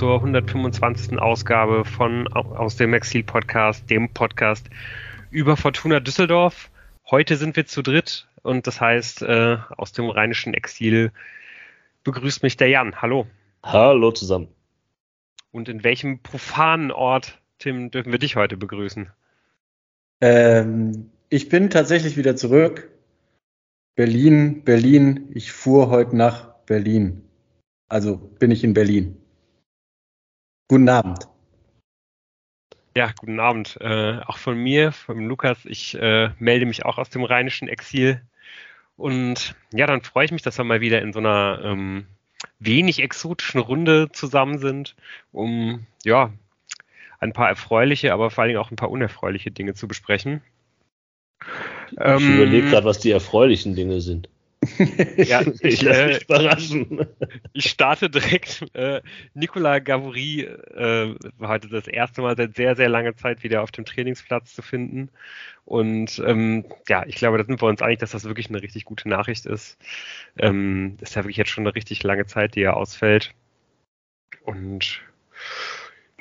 zur 125. Ausgabe von aus dem Exil Podcast, dem Podcast über Fortuna Düsseldorf. Heute sind wir zu dritt und das heißt, äh, aus dem rheinischen Exil begrüßt mich der Jan. Hallo. Hallo zusammen. Und in welchem profanen Ort, Tim, dürfen wir dich heute begrüßen? Ähm, ich bin tatsächlich wieder zurück. Berlin, Berlin. Ich fuhr heute nach Berlin. Also bin ich in Berlin. Guten Abend. Ja, guten Abend. Äh, auch von mir, von Lukas. Ich äh, melde mich auch aus dem rheinischen Exil. Und ja, dann freue ich mich, dass wir mal wieder in so einer ähm, wenig exotischen Runde zusammen sind, um ja ein paar erfreuliche, aber vor allen Dingen auch ein paar unerfreuliche Dinge zu besprechen. Ich ähm, überlege gerade, was die erfreulichen Dinge sind. ja, ich, äh, überraschen. ich starte direkt. Äh, Nicolas Gavouri äh, war heute das erste Mal seit sehr, sehr langer Zeit wieder auf dem Trainingsplatz zu finden. Und ähm, ja, ich glaube, da sind wir uns einig, dass das wirklich eine richtig gute Nachricht ist. Ähm, ist ja wirklich jetzt schon eine richtig lange Zeit, die er ausfällt. Und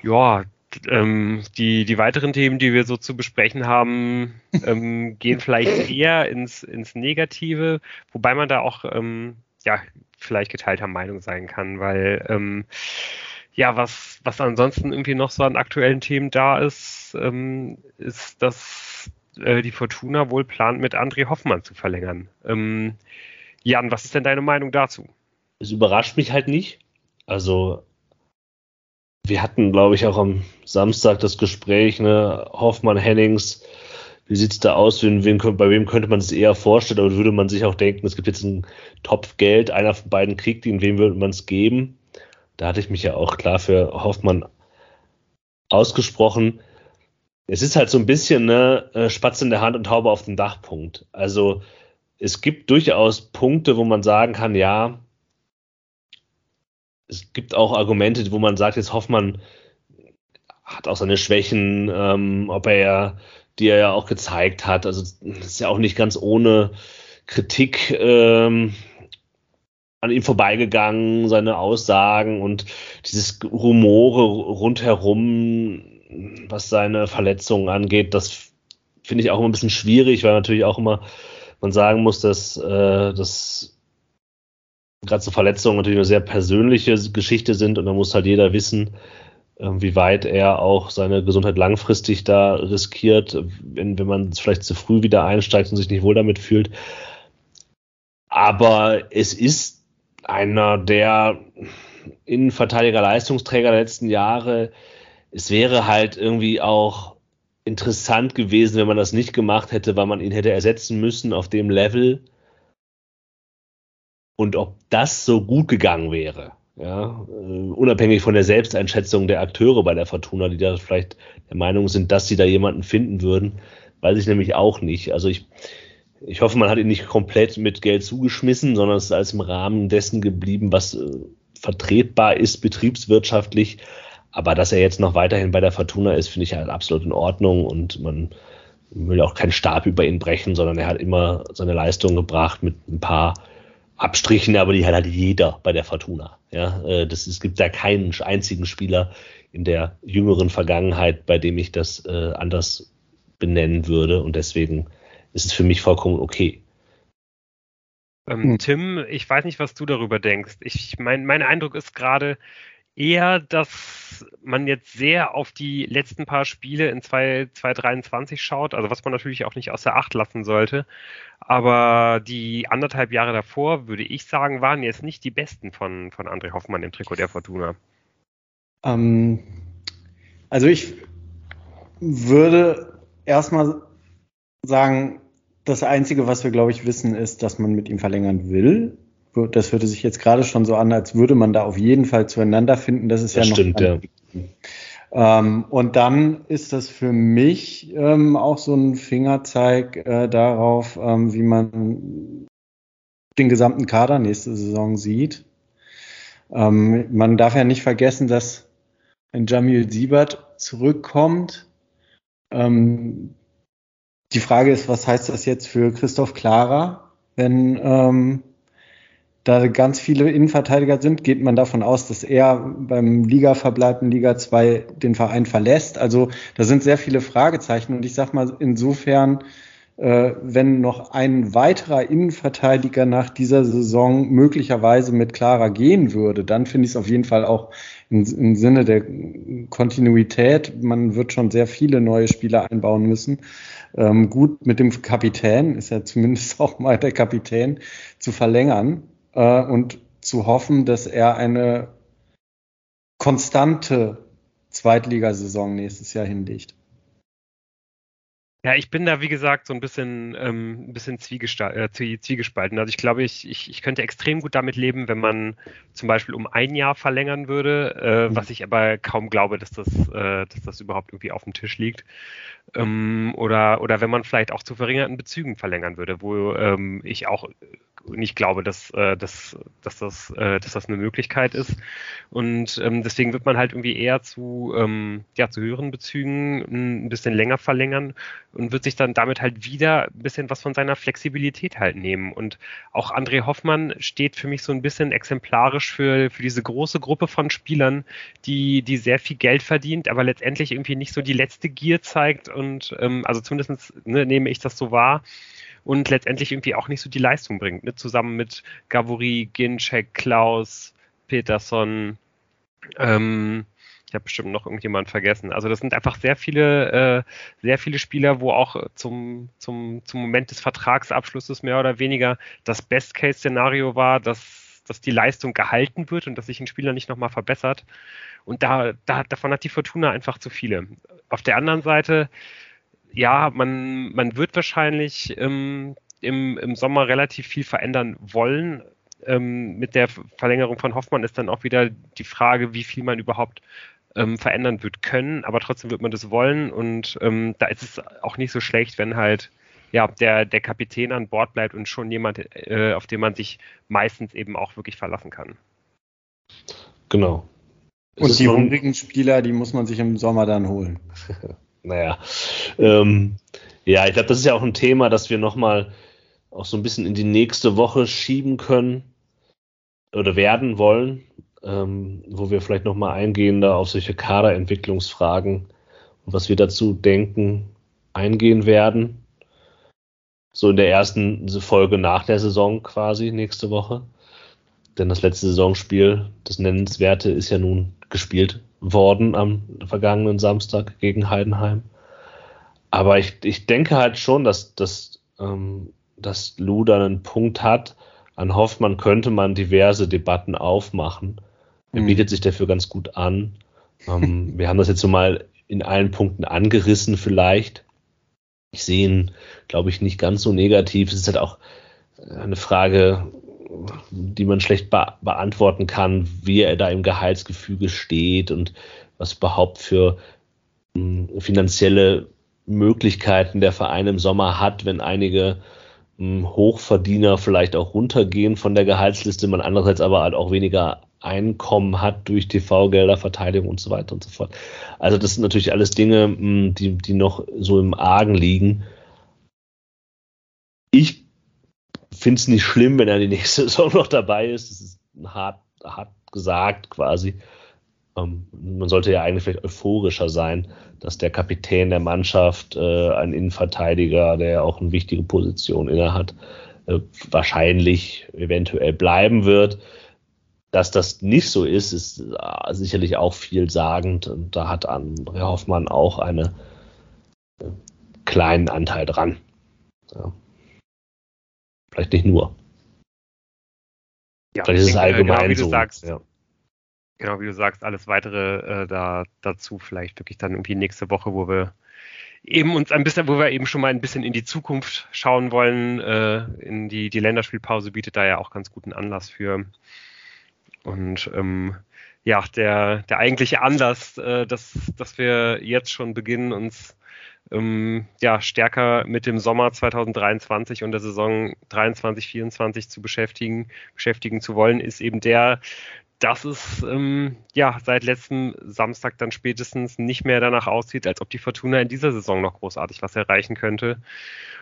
ja, ähm, die, die weiteren Themen, die wir so zu besprechen haben, ähm, gehen vielleicht eher ins, ins Negative, wobei man da auch ähm, ja, vielleicht geteilter Meinung sein kann, weil ähm, ja, was, was ansonsten irgendwie noch so an aktuellen Themen da ist, ähm, ist, dass äh, die Fortuna wohl plant, mit André Hoffmann zu verlängern. Ähm, Jan, was ist denn deine Meinung dazu? Es überrascht mich halt nicht. Also wir hatten, glaube ich, auch am Samstag das Gespräch, ne, Hoffmann, Hennings, wie sieht es da aus? Wen, wen, bei wem könnte man es eher vorstellen? Aber würde man sich auch denken, es gibt jetzt einen Topf Geld, einer von beiden kriegt ihn, wem würde man es geben? Da hatte ich mich ja auch klar für Hoffmann ausgesprochen. Es ist halt so ein bisschen ne, äh, Spatz in der Hand und Taube auf dem Dachpunkt. Also es gibt durchaus Punkte, wo man sagen kann, ja, es gibt auch Argumente, wo man sagt, jetzt Hoffmann hat auch seine Schwächen, ähm, ob er ja, die er ja auch gezeigt hat. Also ist ja auch nicht ganz ohne Kritik ähm, an ihm vorbeigegangen, seine Aussagen und dieses Rumore rundherum, was seine Verletzungen angeht, das finde ich auch immer ein bisschen schwierig, weil natürlich auch immer man sagen muss, dass äh, das gerade so Verletzungen natürlich eine sehr persönliche Geschichte sind und da muss halt jeder wissen, ähm, wie weit er auch seine Gesundheit langfristig da riskiert, wenn, wenn man vielleicht zu früh wieder einsteigt und sich nicht wohl damit fühlt. Aber es ist einer der Innenverteidiger Leistungsträger der letzten Jahre. Es wäre halt irgendwie auch interessant gewesen, wenn man das nicht gemacht hätte, weil man ihn hätte ersetzen müssen auf dem Level und ob das so gut gegangen wäre. Ja, äh, unabhängig von der Selbsteinschätzung der Akteure bei der Fortuna, die da vielleicht der Meinung sind, dass sie da jemanden finden würden, weiß ich nämlich auch nicht. Also ich, ich hoffe, man hat ihn nicht komplett mit Geld zugeschmissen, sondern es ist alles im Rahmen dessen geblieben, was äh, vertretbar ist, betriebswirtschaftlich. Aber dass er jetzt noch weiterhin bei der Fortuna ist, finde ich halt absolut in Ordnung und man will auch keinen Stab über ihn brechen, sondern er hat immer seine Leistung gebracht mit ein paar Abstrichen, aber die hat halt jeder bei der Fortuna. Ja, äh, das, es gibt da keinen einzigen Spieler in der jüngeren Vergangenheit, bei dem ich das äh, anders benennen würde. Und deswegen ist es für mich vollkommen okay. Ähm, hm. Tim, ich weiß nicht, was du darüber denkst. Ich, mein, mein Eindruck ist gerade, eher, dass man jetzt sehr auf die letzten paar Spiele in 2023 schaut, also was man natürlich auch nicht außer Acht lassen sollte. Aber die anderthalb Jahre davor, würde ich sagen, waren jetzt nicht die besten von, von André Hoffmann im Trikot der Fortuna. Ähm, also ich würde erstmal sagen, das Einzige, was wir, glaube ich, wissen, ist, dass man mit ihm verlängern will das hörte sich jetzt gerade schon so an, als würde man da auf jeden Fall zueinander finden. Das ist das ja noch. Stimmt, ja. Ähm, und dann ist das für mich ähm, auch so ein Fingerzeig äh, darauf, ähm, wie man den gesamten Kader nächste Saison sieht. Ähm, man darf ja nicht vergessen, dass wenn Jamil Siebert zurückkommt, ähm, die Frage ist, was heißt das jetzt für Christoph Klara, wenn ähm, da ganz viele Innenverteidiger sind, geht man davon aus, dass er beim Ligaverbleib in Liga 2 den Verein verlässt. Also da sind sehr viele Fragezeichen und ich sag mal insofern, äh, wenn noch ein weiterer Innenverteidiger nach dieser Saison möglicherweise mit Clara gehen würde, dann finde ich es auf jeden Fall auch im, im, Sinne der Kontinuität. Man wird schon sehr viele neue Spieler einbauen müssen. Ähm, gut mit dem Kapitän, ist ja zumindest auch mal der Kapitän, zu verlängern äh, und zu hoffen, dass er eine konstante Zweitligasaison nächstes Jahr hinlegt. Ja, ich bin da, wie gesagt, so ein bisschen, ähm, ein bisschen äh, zwiegespalten. Also ich glaube, ich, ich, ich könnte extrem gut damit leben, wenn man zum Beispiel um ein Jahr verlängern würde, äh, mhm. was ich aber kaum glaube, dass das, äh, dass das überhaupt irgendwie auf dem Tisch liegt. Ähm, oder, oder wenn man vielleicht auch zu verringerten Bezügen verlängern würde, wo ähm, ich auch nicht glaube, dass, äh, dass, dass, das, äh, dass das eine Möglichkeit ist. Und ähm, deswegen wird man halt irgendwie eher zu, ähm, ja, zu höheren Bezügen ein bisschen länger verlängern und wird sich dann damit halt wieder ein bisschen was von seiner Flexibilität halt nehmen. Und auch André Hoffmann steht für mich so ein bisschen exemplarisch für, für diese große Gruppe von Spielern, die, die sehr viel Geld verdient, aber letztendlich irgendwie nicht so die letzte Gier zeigt und ähm, also zumindest ne, nehme ich das so wahr und letztendlich irgendwie auch nicht so die Leistung bringt. Ne? Zusammen mit Gavori, Ginczek, Klaus, Peterson, ähm, ich habe bestimmt noch irgendjemand vergessen. Also das sind einfach sehr viele, äh, sehr viele Spieler, wo auch zum, zum, zum Moment des Vertragsabschlusses mehr oder weniger das Best-Case-Szenario war, dass, dass die Leistung gehalten wird und dass sich ein Spieler nicht nochmal verbessert. Und da, da, davon hat die Fortuna einfach zu viele. Auf der anderen Seite ja, man, man wird wahrscheinlich ähm, im, im Sommer relativ viel verändern wollen. Ähm, mit der Verlängerung von Hoffmann ist dann auch wieder die Frage, wie viel man überhaupt ähm, verändern wird können, aber trotzdem wird man das wollen und ähm, da ist es auch nicht so schlecht, wenn halt ja, der, der Kapitän an Bord bleibt und schon jemand, äh, auf den man sich meistens eben auch wirklich verlassen kann. Genau. Und die hungrigen Spieler, die muss man sich im Sommer dann holen. naja. Ähm, ja, ich glaube, das ist ja auch ein Thema, das wir nochmal auch so ein bisschen in die nächste Woche schieben können oder werden wollen, ähm, wo wir vielleicht nochmal eingehender auf solche Kaderentwicklungsfragen und was wir dazu denken, eingehen werden. So in der ersten Folge nach der Saison quasi nächste Woche. Denn das letzte Saisonspiel, das Nennenswerte, ist ja nun gespielt worden am vergangenen Samstag gegen Heidenheim. Aber ich, ich denke halt schon, dass, dass, ähm, dass Luda einen Punkt hat. An Hoffmann könnte man diverse Debatten aufmachen. Er mhm. bietet sich dafür ganz gut an. Ähm, wir haben das jetzt so mal in allen Punkten angerissen vielleicht. Ich sehe ihn, glaube ich, nicht ganz so negativ. Es ist halt auch eine Frage, die man schlecht be beantworten kann, wie er da im Gehaltsgefüge steht und was überhaupt für mh, hm, finanzielle Möglichkeiten der Verein im Sommer hat, wenn einige mh, hm, Hochverdiener vielleicht auch runtergehen von der Gehaltsliste, man andererseits aber halt auch weniger Einkommen hat durch TV-Gelder, Verteidigung und so weiter und so fort. Also das sind natürlich alles Dinge, mh, hm, die, die noch so im Argen liegen. Ich finde es nicht schlimm, wenn er die nächste Saison noch dabei ist. Das ist hart, hart gesagt quasi. Ähm, man sollte ja eigentlich vielleicht euphorischer sein, dass der Kapitän der Mannschaft, äh, ein Innenverteidiger, der auch eine wichtige Position innehat, äh, wahrscheinlich eventuell bleiben wird. Dass das nicht so ist, ist äh, sicherlich auch vielsagend und da hat André Hoffmann auch einen äh, kleinen Anteil dran. Ja. Vielleicht nicht nur. Ja, Vielleicht ist es äh, allgemein genau, wie so. Du sagst, ja. Genau, wie du sagst, alles weitere äh, da, dazu vielleicht wirklich dann irgendwie nächste Woche, wo wir eben uns ein bisschen, wo wir eben schon mal ein bisschen in die Zukunft schauen wollen. Äh, in die, die Länderspielpause bietet da ja auch ganz guten Anlass für. Und ähm, ja, der, der eigentliche Anlass, äh, dass, dass wir jetzt schon beginnen, uns ähm, ja, stärker mit dem Sommer 2023 und der Saison 23, 24 zu beschäftigen, beschäftigen zu wollen, ist eben der, dass es ähm, ja seit letztem Samstag dann spätestens nicht mehr danach aussieht, als ob die Fortuna in dieser Saison noch großartig was erreichen könnte.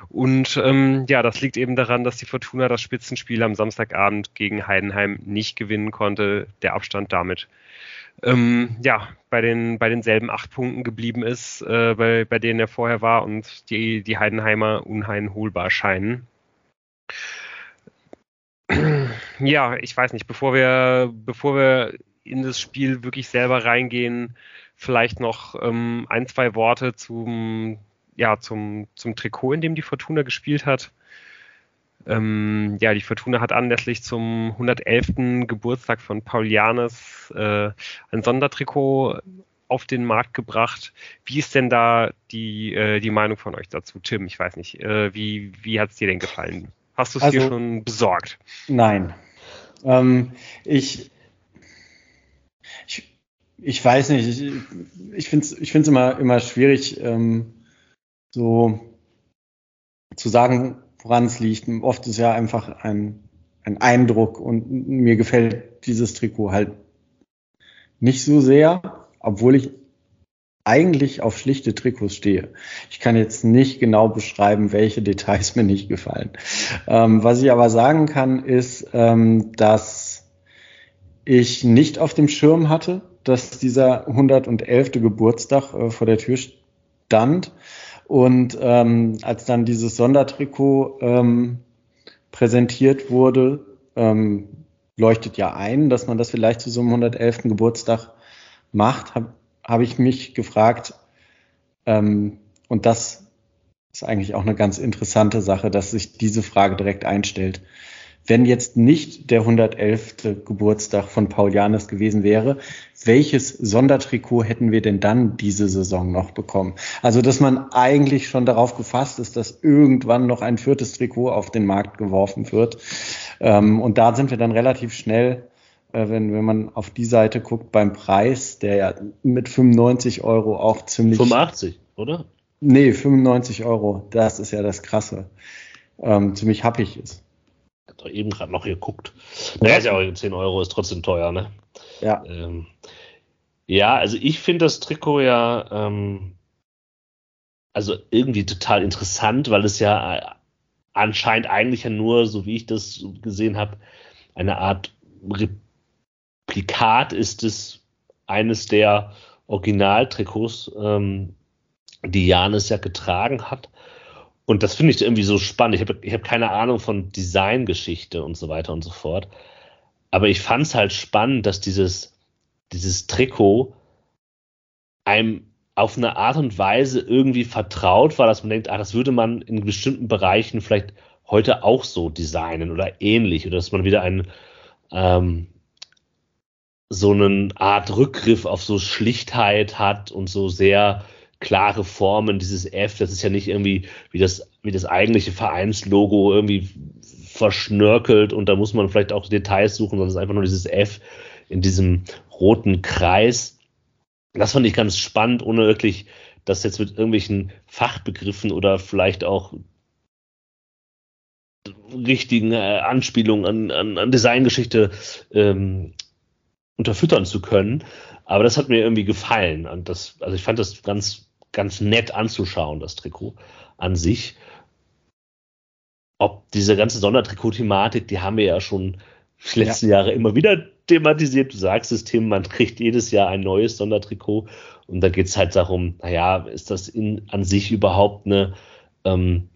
Und ähm, ja, das liegt eben daran, dass die Fortuna das Spitzenspiel am Samstagabend gegen Heidenheim nicht gewinnen konnte. Der Abstand damit ähm, ja bei den bei denselben acht Punkten geblieben ist, äh, bei, bei denen er vorher war und die die Heidenheimer uneinholbar scheinen ja, ich weiß nicht, bevor wir, bevor wir in das Spiel wirklich selber reingehen, vielleicht noch ähm, ein, zwei Worte zum, ja, zum, zum Trikot, in dem die Fortuna gespielt hat. Ähm, ja, die Fortuna hat anlässlich zum 111. Geburtstag von Paul Janes äh, ein Sondertrikot auf den Markt gebracht. Wie ist denn da die, äh, die Meinung von euch dazu, Tim? Ich weiß nicht. Äh, wie wie hat es dir denn gefallen? Hast du es also, dir schon besorgt? Nein. Ähm, ich, ich, ich weiß nicht. Ich, ich finde es ich find's immer, immer schwierig, ähm, so zu sagen, woran es liegt. Oft ist ja einfach ein, ein Eindruck und mir gefällt dieses Trikot halt nicht so sehr, obwohl ich eigentlich auf schlichte Trikots stehe. Ich kann jetzt nicht genau beschreiben, welche Details mir nicht gefallen. Ähm, was ich aber sagen kann, ist, ähm, dass ich nicht auf dem Schirm hatte, dass dieser 111. Geburtstag äh, vor der Tür stand. Und ähm, als dann dieses Sondertrikot ähm, präsentiert wurde, ähm, leuchtet ja ein, dass man das vielleicht zu so einem 111. Geburtstag macht. Hab, habe ich mich gefragt, ähm, und das ist eigentlich auch eine ganz interessante Sache, dass sich diese Frage direkt einstellt. Wenn jetzt nicht der 111. Geburtstag von Paul Janes gewesen wäre, welches Sondertrikot hätten wir denn dann diese Saison noch bekommen? Also, dass man eigentlich schon darauf gefasst ist, dass irgendwann noch ein viertes Trikot auf den Markt geworfen wird. Ähm, und da sind wir dann relativ schnell äh, wenn, wenn man auf die Seite guckt beim Preis, der ja mit 95 Euro auch ziemlich. 85, oder? Nee, 95 Euro. Das ist ja das Krasse. Ähm, ziemlich happig ist. Doch eben gerade noch geguckt. Naja, ist ja auch 10 Euro, ist trotzdem teuer, ne? Ja. Ähm, ja, also ich finde das Trikot ja ähm, also irgendwie total interessant, weil es ja äh, anscheinend eigentlich ja nur, so wie ich das gesehen habe, eine Art Replikat ist es eines der Originaltrikots, ähm, die Janis ja getragen hat. Und das finde ich irgendwie so spannend. Ich habe ich hab keine Ahnung von Designgeschichte und so weiter und so fort. Aber ich fand es halt spannend, dass dieses, dieses Trikot einem auf eine Art und Weise irgendwie vertraut war, dass man denkt, ah, das würde man in bestimmten Bereichen vielleicht heute auch so designen oder ähnlich. Oder dass man wieder ein, ähm, so eine Art Rückgriff auf so Schlichtheit hat und so sehr klare Formen. Dieses F, das ist ja nicht irgendwie wie das, wie das eigentliche Vereinslogo irgendwie verschnörkelt und da muss man vielleicht auch Details suchen, sondern es ist einfach nur dieses F in diesem roten Kreis. Das fand ich ganz spannend, ohne wirklich das jetzt mit irgendwelchen Fachbegriffen oder vielleicht auch richtigen äh, Anspielungen an, an, an Designgeschichte ähm, unterfüttern zu können. Aber das hat mir irgendwie gefallen. Und das, also ich fand das ganz, ganz nett anzuschauen, das Trikot an sich. Ob diese ganze Sondertrikot-Thematik, die haben wir ja schon die letzten ja. Jahre immer wieder thematisiert. Du sagst es, Tim, man kriegt jedes Jahr ein neues Sondertrikot. Und da geht es halt darum, naja, ist das in, an sich überhaupt eine, ähm,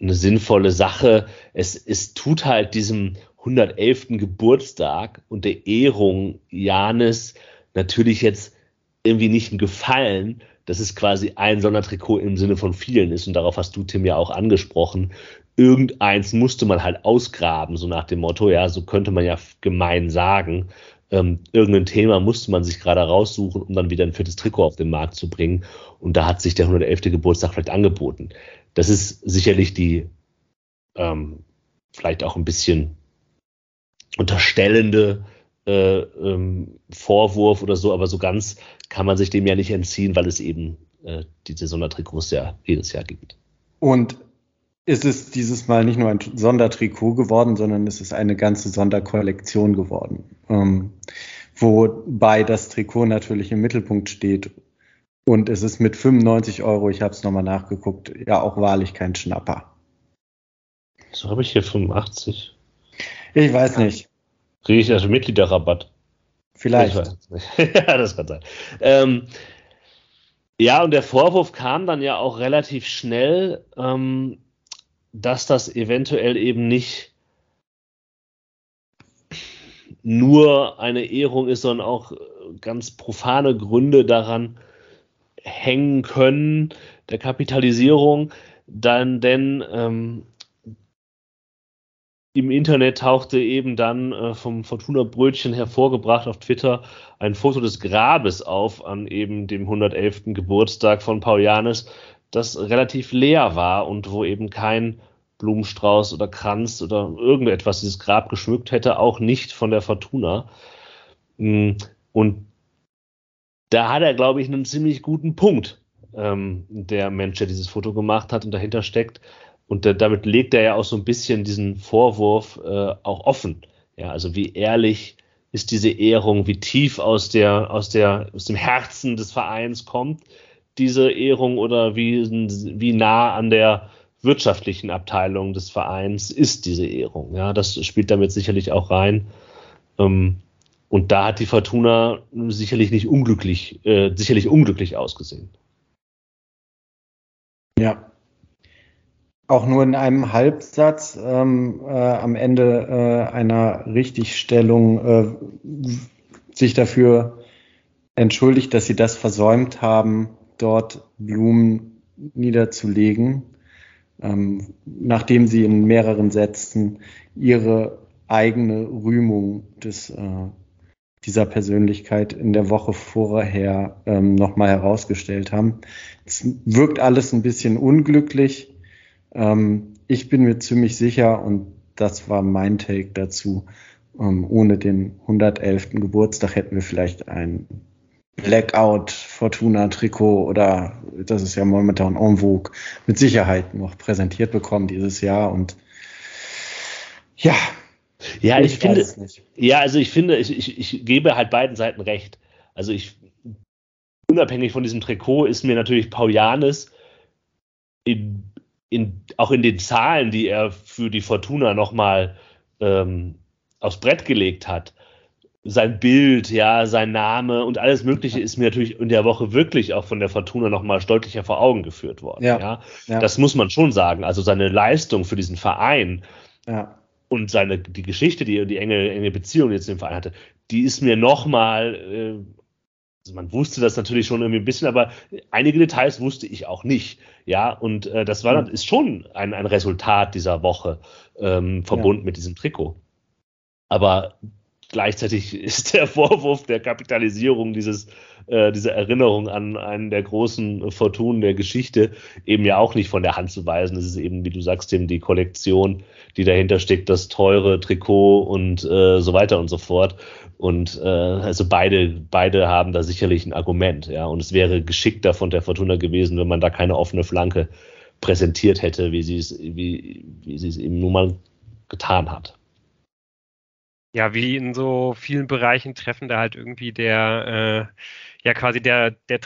eine sinnvolle Sache? Es, es tut halt diesem 111. Geburtstag und der Ehrung Janis natürlich jetzt irgendwie nicht ein Gefallen, dass es quasi ein Sondertrikot im Sinne von vielen ist. Und darauf hast du, Tim, ja auch angesprochen. Irgendeins musste man halt ausgraben, so nach dem Motto, ja, so könnte man ja gemein sagen. Ähm, irgendein Thema musste man sich gerade raussuchen, um dann wieder ein viertes Trikot auf den Markt zu bringen. Und da hat sich der 111. Geburtstag vielleicht angeboten. Das ist sicherlich die, ähm, vielleicht auch ein bisschen unterstellende äh, ähm, Vorwurf oder so, aber so ganz kann man sich dem ja nicht entziehen, weil es eben äh, diese Sondertrikots ja jedes Jahr gibt. Und ist es dieses Mal nicht nur ein Sondertrikot geworden, sondern es ist eine ganze Sonderkollektion geworden. Ähm, wobei das Trikot natürlich im Mittelpunkt steht. Und es ist mit 95 Euro, ich habe es nochmal nachgeguckt, ja auch wahrlich kein Schnapper. So habe ich hier 85. Ich weiß nicht. Kriege ich also Mitgliederrabatt? Vielleicht. ja, das kann sein. Ähm, ja, und der Vorwurf kam dann ja auch relativ schnell, ähm, dass das eventuell eben nicht nur eine Ehrung ist, sondern auch ganz profane Gründe daran hängen können, der Kapitalisierung. Dann, denn ähm, im Internet tauchte eben dann äh, vom Fortuna Brötchen hervorgebracht auf Twitter ein Foto des Grabes auf an eben dem 111. Geburtstag von Paul Janis, das relativ leer war und wo eben kein Blumenstrauß oder Kranz oder irgendetwas dieses Grab geschmückt hätte, auch nicht von der Fortuna. Mm, und da hat er, glaube ich, einen ziemlich guten Punkt, ähm, der Mensch, der dieses Foto gemacht hat und dahinter steckt. Und äh, damit legt er ja auch so ein bisschen diesen Vorwurf äh, auch offen. Ja, also wie ehrlich ist diese Ehrung, wie tief aus der, aus der, aus dem Herzen des Vereins kommt diese Ehrung oder wie, wie nah an der wirtschaftlichen Abteilung des Vereins ist diese Ehrung. Ja, das spielt damit sicherlich auch rein. Ähm, und da hat die Fortuna sicherlich nicht unglücklich, äh, sicherlich unglücklich ausgesehen. Ja, auch nur in einem Halbsatz ähm, äh, am Ende äh, einer Richtigstellung äh, sich dafür entschuldigt, dass sie das versäumt haben, dort Blumen niederzulegen, ähm, nachdem sie in mehreren Sätzen ihre eigene Rühmung des, äh, dieser Persönlichkeit in der Woche vorher ähm, nochmal herausgestellt haben. Es wirkt alles ein bisschen unglücklich ähm, ich bin mir ziemlich sicher, und das war mein Take dazu, ähm, ohne den 111. Geburtstag hätten wir vielleicht ein Blackout Fortuna Trikot oder das ist ja momentan en vogue mit Sicherheit noch präsentiert bekommen dieses Jahr und ja. Ja, ich, ich finde, ja, also ich finde, ich, ich, ich gebe halt beiden Seiten recht. Also ich, unabhängig von diesem Trikot ist mir natürlich Paul Janis in in, auch in den Zahlen, die er für die Fortuna nochmal ähm, aufs Brett gelegt hat, sein Bild, ja, sein Name und alles Mögliche ist mir natürlich in der Woche wirklich auch von der Fortuna nochmal deutlicher vor Augen geführt worden. Ja, ja? ja, Das muss man schon sagen. Also seine Leistung für diesen Verein ja. und seine die Geschichte, die die enge, enge Beziehung jetzt im Verein hatte, die ist mir nochmal äh, also man wusste das natürlich schon irgendwie ein bisschen, aber einige Details wusste ich auch nicht. Ja, und äh, das war, ist schon ein, ein Resultat dieser Woche ähm, verbunden ja. mit diesem Trikot. Aber gleichzeitig ist der Vorwurf der Kapitalisierung dieses, äh, dieser Erinnerung an einen der großen Fortunen der Geschichte eben ja auch nicht von der Hand zu weisen. Es ist eben, wie du sagst, eben die Kollektion, die dahinter steckt, das teure Trikot und äh, so weiter und so fort. Und äh, also beide, beide haben da sicherlich ein Argument, ja. Und es wäre geschickter von der Fortuna gewesen, wenn man da keine offene Flanke präsentiert hätte, wie sie es, wie, wie sie es eben nun mal getan hat. Ja, wie in so vielen Bereichen treffen da halt irgendwie der, äh, ja quasi der, der,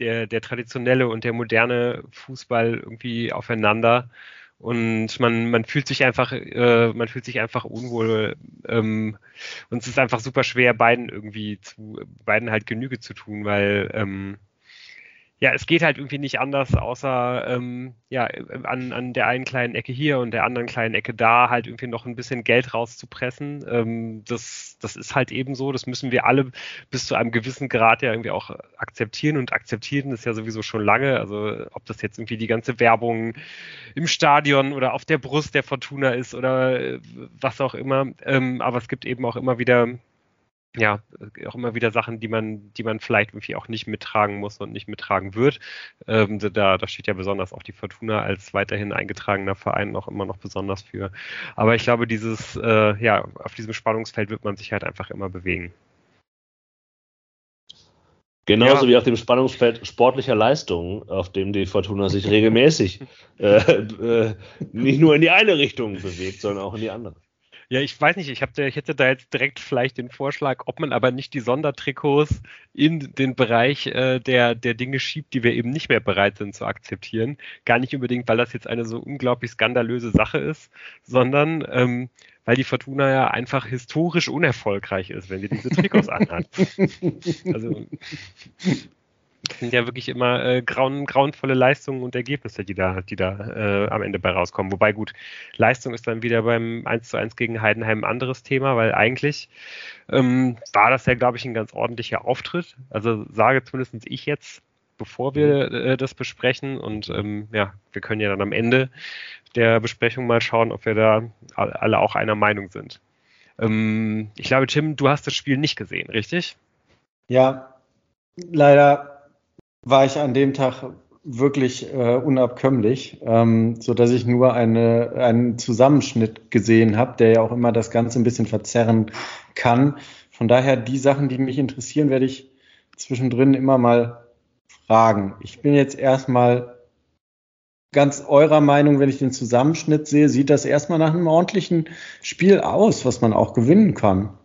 der, der traditionelle und der moderne Fußball irgendwie aufeinander. Und man, man fühlt sich einfach, äh, man fühlt sich einfach unwohl ähm, und es ist einfach super schwer, beiden irgendwie zu, beiden halt Genüge zu tun, weil ähm, ja, es geht halt irgendwie nicht anders, außer ähm, ja, an, an der einen kleinen Ecke hier und der anderen kleinen Ecke da halt irgendwie noch ein bisschen Geld rauszupressen. Ähm, das, das ist halt eben so, das müssen wir alle bis zu einem gewissen Grad ja irgendwie auch akzeptieren und akzeptieren ist ja sowieso schon lange. Also ob das jetzt irgendwie die ganze Werbung im Stadion oder auf der Brust der Fortuna ist oder äh, was auch immer. Ähm, aber es gibt eben auch immer wieder ja, auch immer wieder Sachen, die man, die man vielleicht irgendwie auch nicht mittragen muss und nicht mittragen wird. Ähm, da, da steht ja besonders auch die Fortuna als weiterhin eingetragener Verein noch immer noch besonders für. Aber ich glaube, dieses, äh, ja, auf diesem Spannungsfeld wird man sich halt einfach immer bewegen. Genauso ja. wie auf dem Spannungsfeld sportlicher Leistungen, auf dem die Fortuna sich regelmäßig äh, äh, nicht nur in die eine Richtung bewegt, sondern auch in die andere. Ja, ich weiß nicht, ich, hab, ich hätte da jetzt direkt vielleicht den Vorschlag, ob man aber nicht die Sondertrikots in den Bereich äh, der, der Dinge schiebt, die wir eben nicht mehr bereit sind zu akzeptieren. Gar nicht unbedingt, weil das jetzt eine so unglaublich skandalöse Sache ist, sondern ähm, weil die Fortuna ja einfach historisch unerfolgreich ist, wenn sie diese Trikots anhat. Also das sind ja wirklich immer äh, grauen, grauenvolle Leistungen und Ergebnisse, die da, die da äh, am Ende bei rauskommen. Wobei gut, Leistung ist dann wieder beim 1 zu 1 gegen Heidenheim ein anderes Thema, weil eigentlich ähm, war das ja, glaube ich, ein ganz ordentlicher Auftritt. Also sage zumindest ich jetzt, bevor wir äh, das besprechen. Und ähm, ja, wir können ja dann am Ende der Besprechung mal schauen, ob wir da alle auch einer Meinung sind. Ähm, ich glaube, Tim, du hast das Spiel nicht gesehen, richtig? Ja, leider war ich an dem Tag wirklich äh, unabkömmlich, ähm, so dass ich nur eine, einen Zusammenschnitt gesehen habe, der ja auch immer das Ganze ein bisschen verzerren kann. Von daher die Sachen, die mich interessieren, werde ich zwischendrin immer mal fragen. Ich bin jetzt erstmal ganz eurer Meinung, wenn ich den Zusammenschnitt sehe, sieht das erstmal nach einem ordentlichen Spiel aus, was man auch gewinnen kann.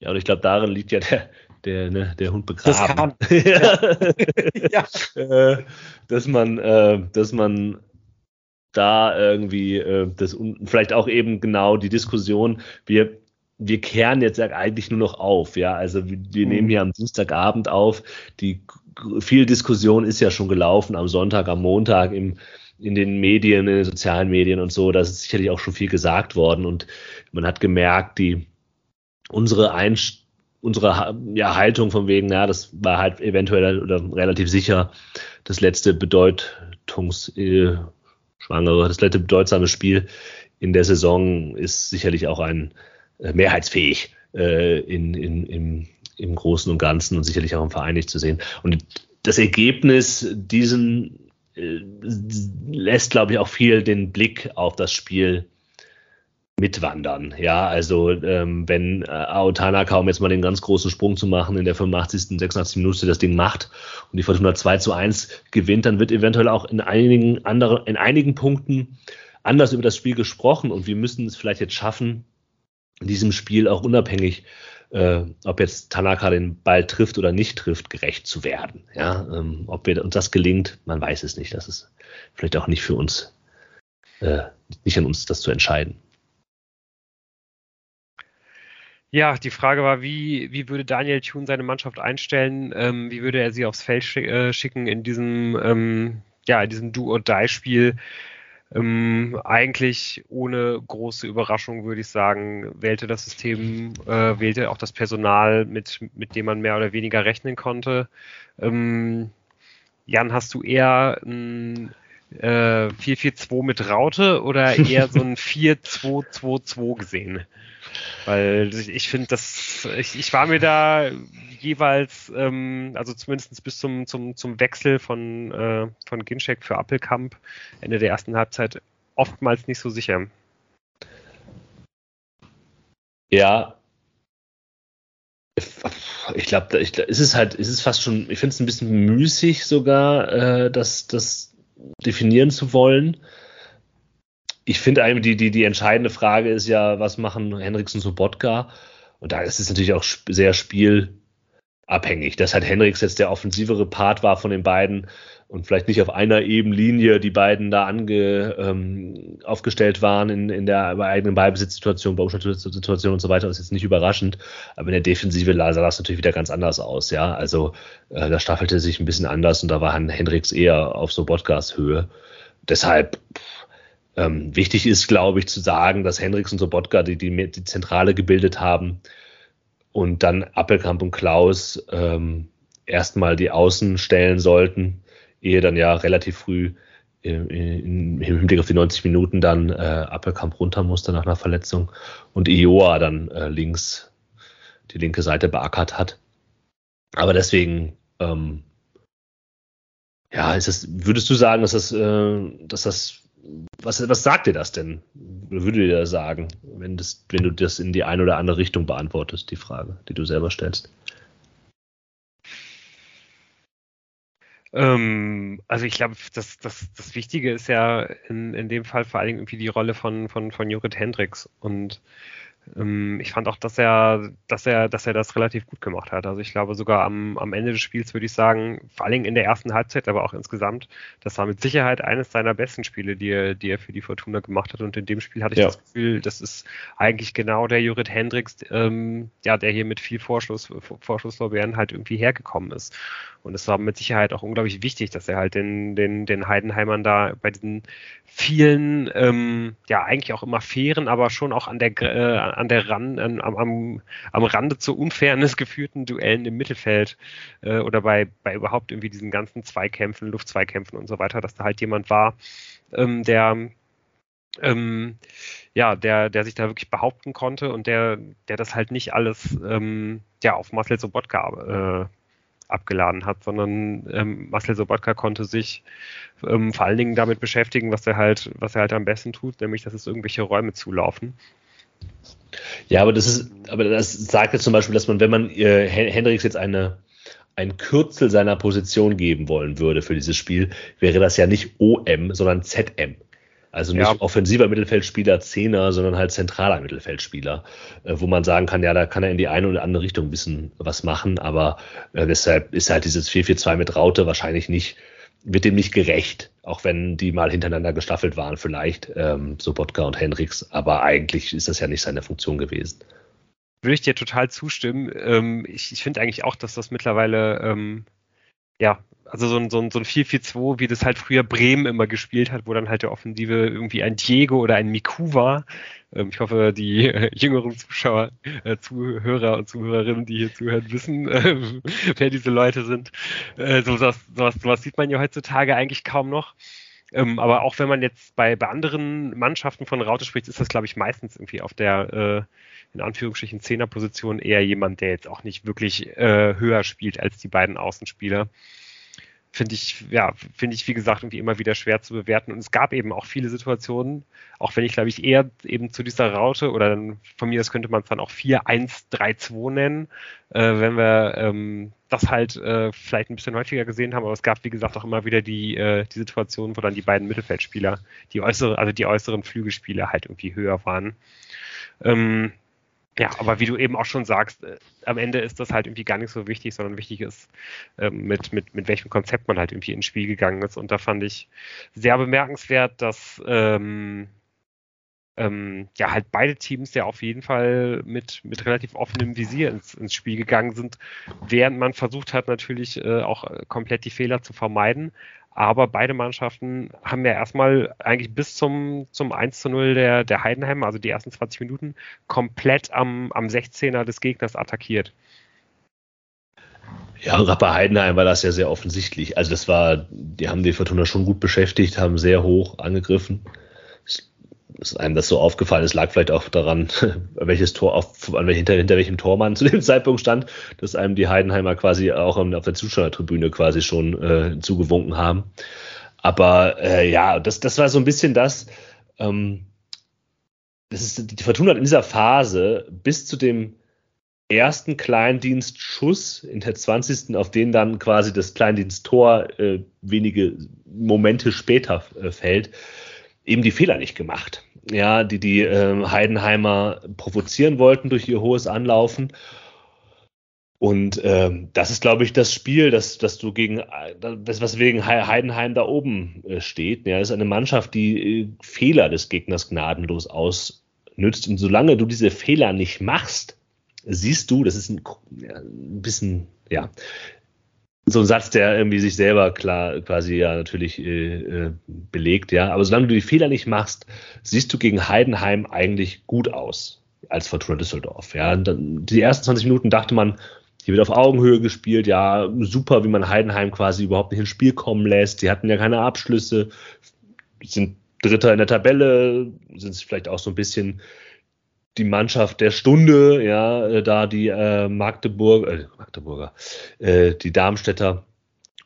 Ja, und ich glaube, darin liegt ja der, der, ne, der Hund begraben. Das kann. ja. Äh, dass man, äh, dass man da irgendwie äh, das und vielleicht auch eben genau die Diskussion, wir wir kehren jetzt eigentlich nur noch auf, ja. Also wir, wir nehmen mhm. hier am Dienstagabend auf. Die viel Diskussion ist ja schon gelaufen am Sonntag, am Montag im in den Medien, in den sozialen Medien und so, da ist sicherlich auch schon viel gesagt worden und man hat gemerkt, die unsere Einstellung unsere ja, Haltung von wegen, ja, das war halt eventuell oder relativ sicher das letzte bedeutungsschwangere, das letzte bedeutsame Spiel in der Saison ist sicherlich auch ein äh, mehrheitsfähig äh, in, in, im, im Großen und Ganzen und sicherlich auch im Verein nicht zu sehen. Und das Ergebnis diesen äh, lässt, glaube ich, auch viel den Blick auf das Spiel mitwandern. Ja, also ähm, wenn äh, Aotana kaum jetzt mal den ganz großen Sprung zu machen in der 85., 86. Minute das Ding macht und die Fortuna 2 zu 1 gewinnt, dann wird eventuell auch in einigen anderen, in einigen Punkten anders über das Spiel gesprochen und wir müssen es vielleicht jetzt schaffen, in diesem Spiel auch unabhängig, äh, ob jetzt Tanaka den Ball trifft oder nicht trifft, gerecht zu werden. Ja, ähm, ob wir uns das gelingt, man weiß es nicht. Das ist vielleicht auch nicht für uns, äh, nicht an uns, das zu entscheiden. Ja, die Frage war, wie, wie würde Daniel Thune seine Mannschaft einstellen? Ähm, wie würde er sie aufs Feld schick, äh, schicken in diesem, ähm, ja, in diesem Do-or-Die-Spiel? Ähm, eigentlich ohne große Überraschung würde ich sagen, wählte das System, äh, wählte auch das Personal, mit, mit dem man mehr oder weniger rechnen konnte. Ähm, Jan, hast du eher ein äh, 4-4-2 mit Raute oder eher so ein 4-2-2-2 gesehen? Weil ich finde, dass ich, ich war mir da jeweils, ähm, also zumindest bis zum, zum, zum Wechsel von, äh, von Ginczek für Appelkamp Ende der ersten Halbzeit oftmals nicht so sicher. Ja. Ich glaube, ich, ist es halt, ist es fast schon, ich finde es ein bisschen müßig sogar, äh, das, das definieren zu wollen ich finde die, die, die entscheidende Frage ist ja, was machen Henriksen und Sobotka? Und da ist es natürlich auch sehr spielabhängig, dass halt Henriks jetzt der offensivere Part war von den beiden und vielleicht nicht auf einer eben Linie die beiden da ange, ähm, aufgestellt waren in, in der eigenen Ballbesitzsituation, Baustellsituation und so weiter, das ist jetzt nicht überraschend. Aber in der Defensive sah das natürlich wieder ganz anders aus, ja. Also äh, da staffelte sich ein bisschen anders und da war Henriks eher auf Sobotkas Höhe. Deshalb, ähm, wichtig ist, glaube ich, zu sagen, dass Hendricks und Sobotka die, die, die Zentrale gebildet haben und dann Appelkamp und Klaus ähm, erstmal die Außen stellen sollten, ehe dann ja relativ früh im, im Hinblick auf die 90 Minuten dann äh, Appelkamp runter musste nach einer Verletzung und Ioa dann äh, links die linke Seite beackert hat. Aber deswegen, ähm, ja, ist das, würdest du sagen, dass das, äh, dass das was, was sagt dir das denn? Würde dir das sagen, wenn, das, wenn du das in die eine oder andere Richtung beantwortest, die Frage, die du selber stellst? Ähm, also ich glaube, das, das, das Wichtige ist ja in, in dem Fall vor allen Dingen irgendwie die Rolle von, von, von Jurid Hendricks. Und ich fand auch, dass er, dass er, dass er das relativ gut gemacht hat. Also ich glaube sogar am, am Ende des Spiels würde ich sagen, vor allen Dingen in der ersten Halbzeit, aber auch insgesamt, das war mit Sicherheit eines seiner besten Spiele, die er, die er für die Fortuna gemacht hat. Und in dem Spiel hatte ich ja. das Gefühl, das ist eigentlich genau der Jurid Hendricks, ähm, ja, der hier mit viel Vorschuss, Vorschusslorbeeren halt irgendwie hergekommen ist. Und es war mit Sicherheit auch unglaublich wichtig, dass er halt den, den, den Heidenheimern da bei diesen vielen, ähm, ja, eigentlich auch immer fairen, aber schon auch an der, äh, an der Rand, am, am, am Rande zur Unfairness geführten Duellen im Mittelfeld äh, oder bei, bei überhaupt irgendwie diesen ganzen Zweikämpfen, Luftzweikämpfen und so weiter, dass da halt jemand war, ähm, der, ähm, ja, der, der sich da wirklich behaupten konnte und der, der das halt nicht alles ähm, ja, auf Marcel Sobotka äh, abgeladen hat, sondern ähm, Marcel Sobotka konnte sich ähm, vor allen Dingen damit beschäftigen, was er halt, was er halt am besten tut, nämlich dass es irgendwelche Räume zulaufen. Ja, aber das ist, aber das sagt jetzt zum Beispiel, dass man, wenn man äh, Hendricks jetzt eine ein Kürzel seiner Position geben wollen würde für dieses Spiel, wäre das ja nicht OM, sondern ZM. Also nicht ja. offensiver Mittelfeldspieler, Zehner, sondern halt zentraler Mittelfeldspieler, äh, wo man sagen kann, ja, da kann er in die eine oder andere Richtung ein bisschen was machen, aber äh, deshalb ist halt dieses 4-4-2 mit Raute wahrscheinlich nicht, wird dem nicht gerecht, auch wenn die mal hintereinander gestaffelt waren, vielleicht, ähm, Sobotka und Henriks, aber eigentlich ist das ja nicht seine Funktion gewesen. Würde ich dir total zustimmen. Ähm, ich ich finde eigentlich auch, dass das mittlerweile ähm, ja, also so ein, so ein, so ein 4-4-2, wie das halt früher Bremen immer gespielt hat, wo dann halt der Offensive irgendwie ein Diego oder ein Miku war. Ähm, ich hoffe, die äh, jüngeren Zuschauer, äh, Zuhörer und Zuhörerinnen, die hier zuhören, wissen, äh, wer diese Leute sind. Äh, sowas, sowas, sowas sieht man ja heutzutage eigentlich kaum noch. Ähm, aber auch wenn man jetzt bei, bei anderen Mannschaften von Raute spricht, ist das, glaube ich, meistens irgendwie auf der, äh, in Anführungsstrichen, Zehnerposition eher jemand, der jetzt auch nicht wirklich äh, höher spielt als die beiden Außenspieler finde ich, ja, finde ich, wie gesagt, irgendwie immer wieder schwer zu bewerten. Und es gab eben auch viele Situationen, auch wenn ich, glaube ich, eher eben zu dieser Raute oder dann, von mir aus könnte man es dann auch 4-1-3-2 nennen, äh, wenn wir ähm, das halt äh, vielleicht ein bisschen häufiger gesehen haben. Aber es gab, wie gesagt, auch immer wieder die, äh, die Situation, wo dann die beiden Mittelfeldspieler, die äußere, also die äußeren Flügelspieler halt irgendwie höher waren. Ähm, ja, aber wie du eben auch schon sagst, äh, am Ende ist das halt irgendwie gar nicht so wichtig, sondern wichtig ist, ähm, mit, mit, mit welchem Konzept man halt irgendwie ins Spiel gegangen ist. Und da fand ich sehr bemerkenswert, dass ähm, ähm, ja halt beide Teams ja auf jeden Fall mit, mit relativ offenem Visier ins, ins Spiel gegangen sind, während man versucht hat, natürlich äh, auch komplett die Fehler zu vermeiden. Aber beide Mannschaften haben ja erstmal eigentlich bis zum, zum 1 zu 0 der, der Heidenheim, also die ersten 20 Minuten, komplett am, am 16er des Gegners attackiert. Ja, gerade bei Heidenheim war das ja sehr offensichtlich. Also das war, die haben die Fortuna schon gut beschäftigt, haben sehr hoch angegriffen dass einem das so aufgefallen ist, lag vielleicht auch daran, welches Tor auf, an, hinter, hinter welchem Tor man zu dem Zeitpunkt stand, dass einem die Heidenheimer quasi auch auf der Zuschauertribüne quasi schon äh, zugewunken haben. Aber äh, ja, das, das war so ein bisschen das, ähm, das ist, die Fortuna hat in dieser Phase bis zu dem ersten Kleindienstschuss in der 20. auf den dann quasi das Kleindiensttor äh, wenige Momente später äh, fällt, eben die Fehler nicht gemacht. Ja, die die äh, Heidenheimer provozieren wollten durch ihr hohes Anlaufen. Und ähm, das ist, glaube ich, das Spiel, das, das du gegen das, was wegen Heidenheim da oben äh, steht. Ja, ist eine Mannschaft, die äh, Fehler des Gegners gnadenlos ausnützt. Und solange du diese Fehler nicht machst, siehst du, das ist ein, ja, ein bisschen, ja, so ein Satz, der irgendwie sich selber klar quasi ja natürlich äh, äh, belegt, ja. Aber solange du die Fehler nicht machst, siehst du gegen Heidenheim eigentlich gut aus als Fortuna Düsseldorf. Ja, dann, die ersten 20 Minuten dachte man, hier wird auf Augenhöhe gespielt, ja, super, wie man Heidenheim quasi überhaupt nicht ins Spiel kommen lässt. Die hatten ja keine Abschlüsse, sind Dritter in der Tabelle, sind vielleicht auch so ein bisschen die Mannschaft der Stunde, ja, äh, da die äh, Magdeburg, äh, Magdeburger, äh, die Darmstädter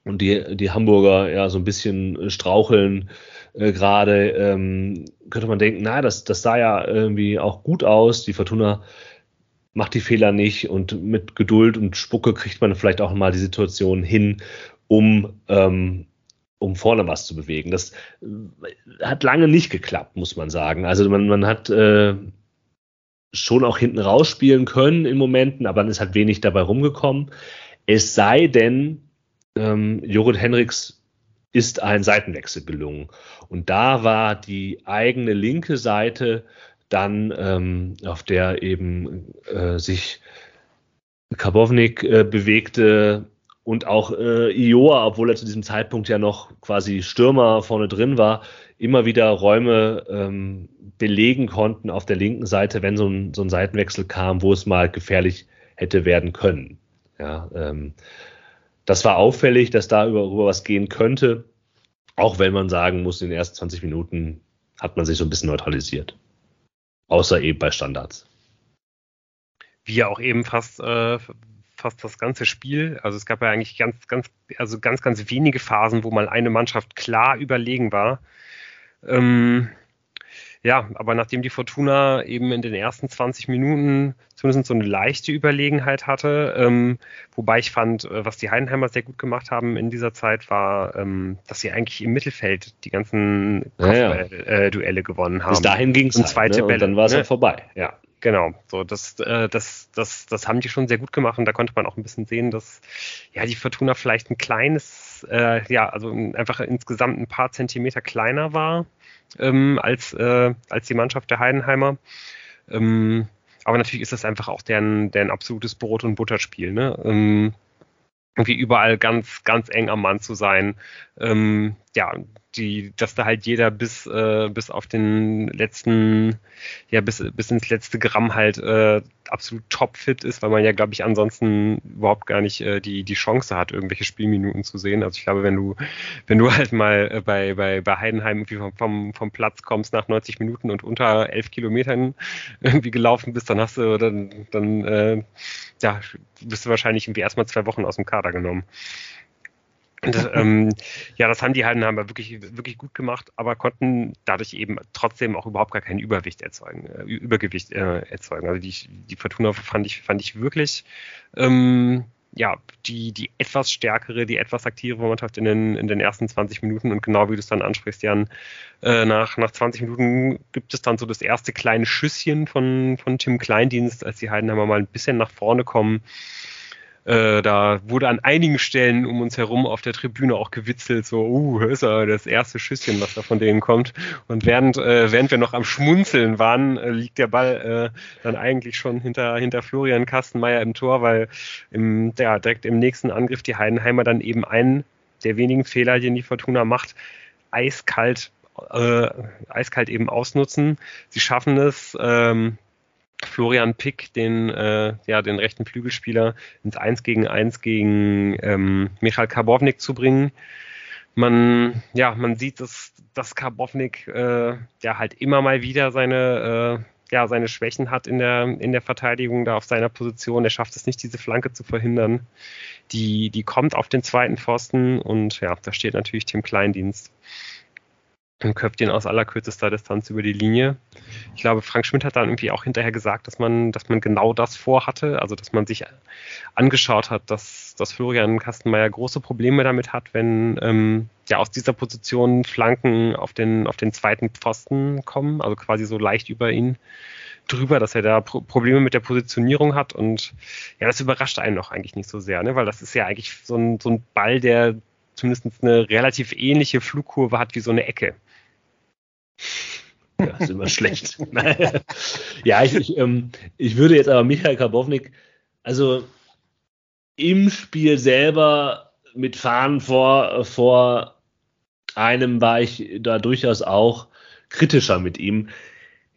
und die, die Hamburger ja so ein bisschen straucheln äh, gerade, ähm, könnte man denken, na, das, das sah ja irgendwie auch gut aus. Die Fortuna macht die Fehler nicht und mit Geduld und Spucke kriegt man vielleicht auch mal die Situation hin. um, ähm, um vorne was zu bewegen. Das äh, hat lange nicht geklappt, muss man sagen. Also man, man hat äh, schon auch hinten rausspielen können in Momenten, aber dann ist halt wenig dabei rumgekommen. Es sei denn, ähm, Jorrit Henriks ist ein Seitenwechsel gelungen. Und da war die eigene linke Seite dann, ähm, auf der eben äh, sich Karbovnik äh, bewegte und auch äh, Ioa, obwohl er zu diesem Zeitpunkt ja noch quasi Stürmer vorne drin war, immer wieder Räume ähm, belegen konnten auf der linken Seite, wenn so ein, so ein Seitenwechsel kam, wo es mal gefährlich hätte werden können. Ja, ähm, das war auffällig, dass da über, was gehen könnte, auch wenn man sagen muss, in den ersten 20 Minuten hat man sich so ein bisschen neutralisiert. Außer eben bei Standards. Wie ja auch eben fast, äh, fast das ganze Spiel. Also es gab ja eigentlich ganz, ganz, also ganz, ganz wenige Phasen, wo mal eine Mannschaft klar überlegen war. Ähm, ja, aber nachdem die Fortuna eben in den ersten 20 Minuten zumindest so eine leichte Überlegenheit hatte, ähm, wobei ich fand, äh, was die Heidenheimer sehr gut gemacht haben in dieser Zeit, war, ähm, dass sie eigentlich im Mittelfeld die ganzen ja, ja. Äh, Duelle gewonnen haben. Bis dahin ging es halt, ne? und dann war es ne? ja vorbei. Ja, Genau, so das, äh, das, das, das haben die schon sehr gut gemacht und da konnte man auch ein bisschen sehen, dass ja die Fortuna vielleicht ein kleines, äh, ja, also einfach insgesamt ein paar Zentimeter kleiner war ähm, als, äh, als die Mannschaft der Heidenheimer. Ähm, aber natürlich ist das einfach auch deren, deren absolutes Brot- und Butterspiel. Ne? Ähm, irgendwie überall ganz, ganz eng am Mann zu sein. Ähm, ja, die, dass da halt jeder bis, äh, bis auf den letzten, ja, bis, bis ins letzte Gramm halt äh, absolut topfit ist, weil man ja, glaube ich, ansonsten überhaupt gar nicht äh, die, die Chance hat, irgendwelche Spielminuten zu sehen. Also ich glaube, wenn du, wenn du halt mal äh, bei, bei, bei Heidenheim irgendwie vom, vom, vom Platz kommst nach 90 Minuten und unter 11 Kilometern irgendwie gelaufen bist, dann hast du, dann, dann äh, ja, bist du wahrscheinlich irgendwie erstmal zwei Wochen aus dem Kader genommen. Und, ähm, ja, das haben die Heidenheimer wirklich, wirklich gut gemacht, aber konnten dadurch eben trotzdem auch überhaupt gar kein Übergewicht erzeugen, äh, Übergewicht äh, erzeugen. Also die, die Fortuna fand ich, fand ich wirklich, ähm, ja, die, die etwas stärkere, die etwas aktivere Mannschaft in den, in den ersten 20 Minuten und genau wie du es dann ansprichst, Jan, äh, nach, nach 20 Minuten gibt es dann so das erste kleine Schüsschen von, von Tim Kleindienst, als die Heidenheimer mal ein bisschen nach vorne kommen äh, da wurde an einigen Stellen um uns herum auf der Tribüne auch gewitzelt, so, uh, ist ja das erste Schüsschen, was da von denen kommt. Und während, äh, während wir noch am Schmunzeln waren, äh, liegt der Ball äh, dann eigentlich schon hinter, hinter Florian Kastenmeier im Tor, weil im, ja, direkt im nächsten Angriff die Heidenheimer dann eben einen der wenigen Fehler, den die Fortuna macht, eiskalt äh, eiskalt eben ausnutzen. Sie schaffen es, ähm, Florian Pick, den, äh, ja, den rechten Flügelspieler, ins 1 gegen 1 gegen ähm, Michael Karbovnik zu bringen. Man, ja, man sieht, dass, dass Karbovnik äh, ja halt immer mal wieder seine, äh, ja, seine Schwächen hat in der, in der Verteidigung, da auf seiner Position. Er schafft es nicht, diese Flanke zu verhindern. Die, die kommt auf den zweiten Pfosten und ja, da steht natürlich Tim Kleindienst und köpft ihn aus allerkürzester Distanz über die Linie. Ich glaube, Frank Schmidt hat dann irgendwie auch hinterher gesagt, dass man, dass man genau das vorhatte, also dass man sich angeschaut hat, dass, dass Florian Kastenmeier große Probleme damit hat, wenn ähm, ja aus dieser Position Flanken auf den, auf den zweiten Pfosten kommen, also quasi so leicht über ihn drüber, dass er da Pro Probleme mit der Positionierung hat und ja, das überrascht einen noch eigentlich nicht so sehr, ne? weil das ist ja eigentlich so ein, so ein Ball, der zumindest eine relativ ähnliche Flugkurve hat wie so eine Ecke. Ja, ist immer schlecht. ja, ich, ich, ähm, ich würde jetzt aber Michael Karbovnik, also im Spiel selber mit Fahnen vor, vor einem war ich da durchaus auch kritischer mit ihm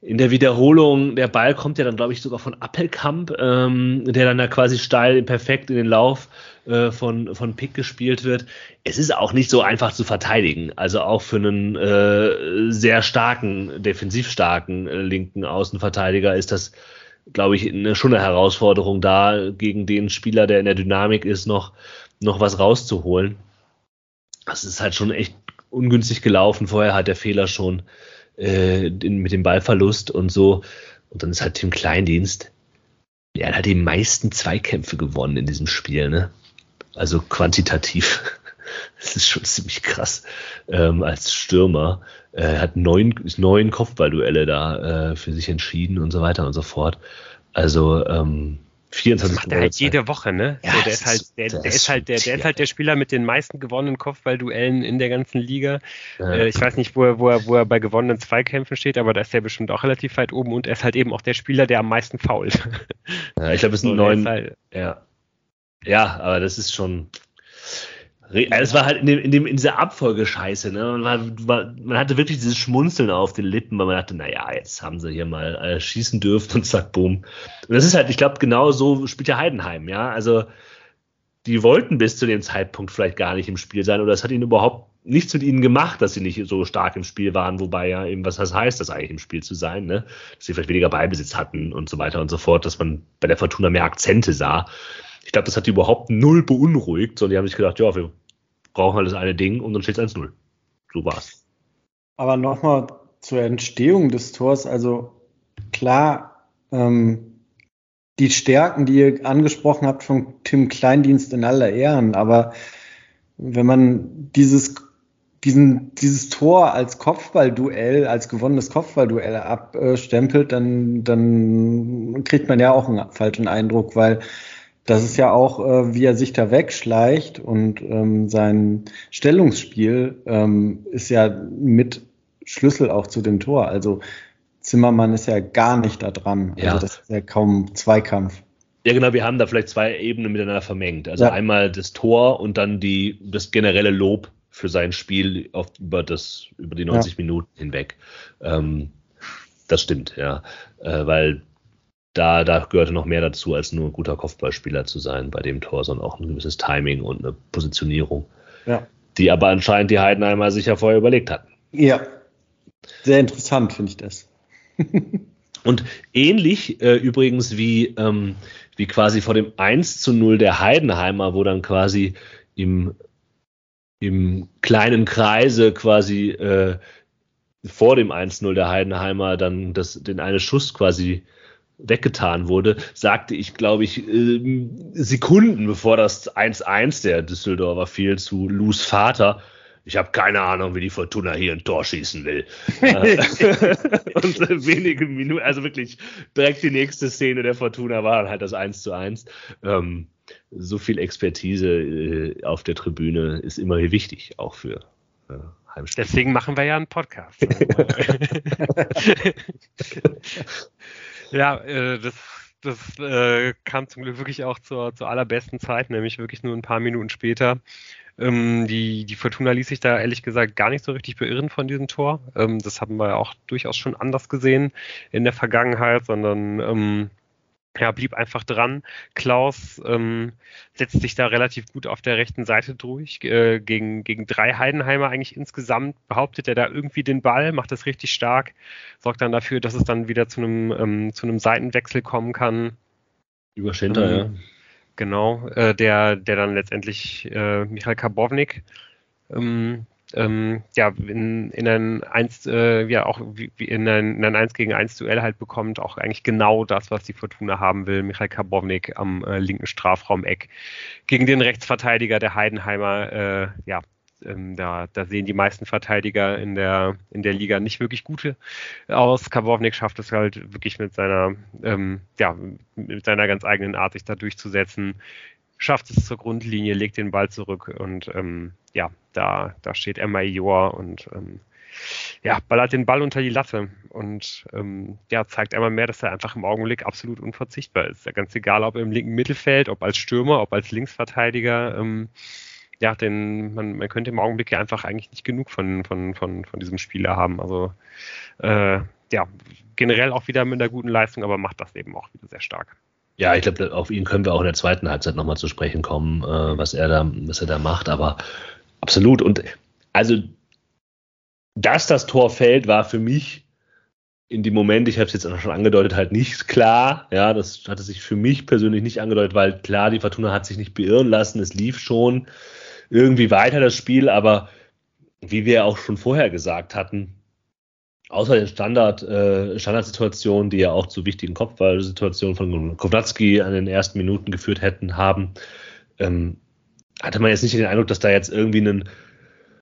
in der Wiederholung, der Ball kommt ja dann, glaube ich, sogar von Appelkamp, ähm, der dann da quasi steil perfekt in den Lauf äh, von, von Pick gespielt wird. Es ist auch nicht so einfach zu verteidigen. Also auch für einen äh, sehr starken, defensiv starken äh, linken Außenverteidiger ist das, glaube ich, eine, schon eine Herausforderung da, gegen den Spieler, der in der Dynamik ist, noch, noch was rauszuholen. Das ist halt schon echt ungünstig gelaufen. Vorher hat der Fehler schon äh, mit dem Ballverlust und so. Und dann ist halt Tim Kleindienst. Der hat die meisten Zweikämpfe gewonnen in diesem Spiel, ne? Also quantitativ. das ist schon ziemlich krass ähm, als Stürmer. Er hat neun, neun Kopfballduelle da äh, für sich entschieden und so weiter und so fort. Also ähm, 24 das macht er halt jede Woche, ne? Ja, so, der ist halt, der, der ist halt, der, der ist halt der Spieler mit den meisten gewonnenen Kopfballduellen in der ganzen Liga. Ja. Äh, ich weiß nicht, wo er, wo, er, wo er bei gewonnenen Zweikämpfen steht, aber da ist er bestimmt auch relativ weit oben und er ist halt eben auch der Spieler, der am meisten fault. Ja, ich glaube, es sind so, neun. Halt, ja. ja, aber das ist schon, es war halt in, dem, in, dem, in dieser Abfolge scheiße, ne? Man, war, man hatte wirklich dieses Schmunzeln auf den Lippen, weil man dachte, naja, jetzt haben sie hier mal äh, schießen dürfen und zack, boom. Und das ist halt, ich glaube, genau so spielt ja Heidenheim, ja. Also die wollten bis zu dem Zeitpunkt vielleicht gar nicht im Spiel sein oder es hat ihnen überhaupt nichts mit ihnen gemacht, dass sie nicht so stark im Spiel waren, wobei ja eben, was das heißt, das eigentlich im Spiel zu sein, ne? Dass sie vielleicht weniger Beibesitz hatten und so weiter und so fort, dass man bei der Fortuna mehr Akzente sah. Ich glaube, das hat die überhaupt null beunruhigt, sondern die haben sich gedacht, ja, wir brauchen halt das eine Ding und dann steht es 1-0. So war's. Aber nochmal zur Entstehung des Tors, also klar, ähm, die Stärken, die ihr angesprochen habt von Tim Kleindienst in aller Ehren, aber wenn man dieses diesen, dieses Tor als Kopfballduell, als gewonnenes Kopfballduell abstempelt, dann, dann kriegt man ja auch einen falschen Eindruck, weil das ist ja auch, äh, wie er sich da wegschleicht und ähm, sein Stellungsspiel ähm, ist ja mit Schlüssel auch zu dem Tor. Also Zimmermann ist ja gar nicht da dran. Also ja. das ist ja kaum Zweikampf. Ja, genau, wir haben da vielleicht zwei Ebenen miteinander vermengt. Also ja. einmal das Tor und dann die, das generelle Lob für sein Spiel auf, über, das, über die 90 ja. Minuten hinweg. Ähm, das stimmt, ja. Äh, weil da, da gehörte noch mehr dazu, als nur ein guter Kopfballspieler zu sein bei dem Tor, sondern auch ein gewisses Timing und eine Positionierung. Ja. Die aber anscheinend die Heidenheimer sich ja vorher überlegt hatten. Ja. Sehr interessant, finde ich das. und ähnlich äh, übrigens wie, ähm, wie quasi vor dem 1 zu 0 der Heidenheimer, wo dann quasi im, im kleinen Kreise quasi äh, vor dem 1-0 der Heidenheimer dann das, den einen Schuss quasi weggetan wurde, sagte ich, glaube ich, äh, Sekunden bevor das 1-1 der Düsseldorfer fiel zu Lus Vater. Ich habe keine Ahnung, wie die Fortuna hier ein Tor schießen will. Äh, und wenige Minuten, also wirklich direkt die nächste Szene der Fortuna war halt das 1 zu 1. Ähm, so viel Expertise äh, auf der Tribüne ist immer wichtig, auch für äh, Heimspiele. Deswegen machen wir ja einen Podcast. Ja, äh, das, das äh, kam zum Glück wirklich auch zur, zur allerbesten Zeit, nämlich wirklich nur ein paar Minuten später. Ähm, die, die Fortuna ließ sich da ehrlich gesagt gar nicht so richtig beirren von diesem Tor. Ähm, das haben wir auch durchaus schon anders gesehen in der Vergangenheit, sondern ähm, ja, blieb einfach dran. Klaus ähm, setzt sich da relativ gut auf der rechten Seite durch. Äh, gegen, gegen drei Heidenheimer eigentlich insgesamt behauptet er da irgendwie den Ball, macht das richtig stark, sorgt dann dafür, dass es dann wieder zu einem, ähm, zu einem Seitenwechsel kommen kann. Über Schinter, ähm, ja. Genau, äh, der, der dann letztendlich äh, Michael Karbovnik ähm, ähm, ja, in, in ein 1, äh, ja, auch in, ein, in ein 1 gegen 1 Duell halt bekommt, auch eigentlich genau das, was die Fortuna haben will. Michael Karbovnik am äh, linken Strafraumeck gegen den Rechtsverteidiger der Heidenheimer, äh, ja, ähm, da, da sehen die meisten Verteidiger in der, in der Liga nicht wirklich gute aus. Karbovnik schafft es halt wirklich mit seiner, ähm, ja, mit seiner ganz eigenen Art, sich da durchzusetzen schafft es zur Grundlinie, legt den Ball zurück und ähm, ja, da, da steht Emma Ior und ähm, ja, ballert den Ball unter die Latte und ähm, ja, zeigt einmal mehr, dass er einfach im Augenblick absolut unverzichtbar ist. Ja, ganz egal, ob im linken Mittelfeld, ob als Stürmer, ob als Linksverteidiger. Ähm, ja, denn man, man könnte im Augenblick ja einfach eigentlich nicht genug von, von, von, von diesem Spieler haben. Also äh, ja, generell auch wieder mit einer guten Leistung, aber macht das eben auch wieder sehr stark. Ja, ich glaube, auf ihn können wir auch in der zweiten Halbzeit nochmal zu sprechen kommen, äh, was er da, was er da macht. Aber absolut. Und also, dass das Tor fällt, war für mich in dem Moment, ich habe es jetzt auch schon angedeutet, halt nicht klar. Ja, das hatte sich für mich persönlich nicht angedeutet, weil klar, die Fortuna hat sich nicht beirren lassen. Es lief schon irgendwie weiter das Spiel, aber wie wir auch schon vorher gesagt hatten, außer den Standard, äh, Standardsituationen, die ja auch zu wichtigen Kopfballsituationen von Kownatski an den ersten Minuten geführt hätten, haben, ähm, hatte man jetzt nicht den Eindruck, dass da jetzt irgendwie einen,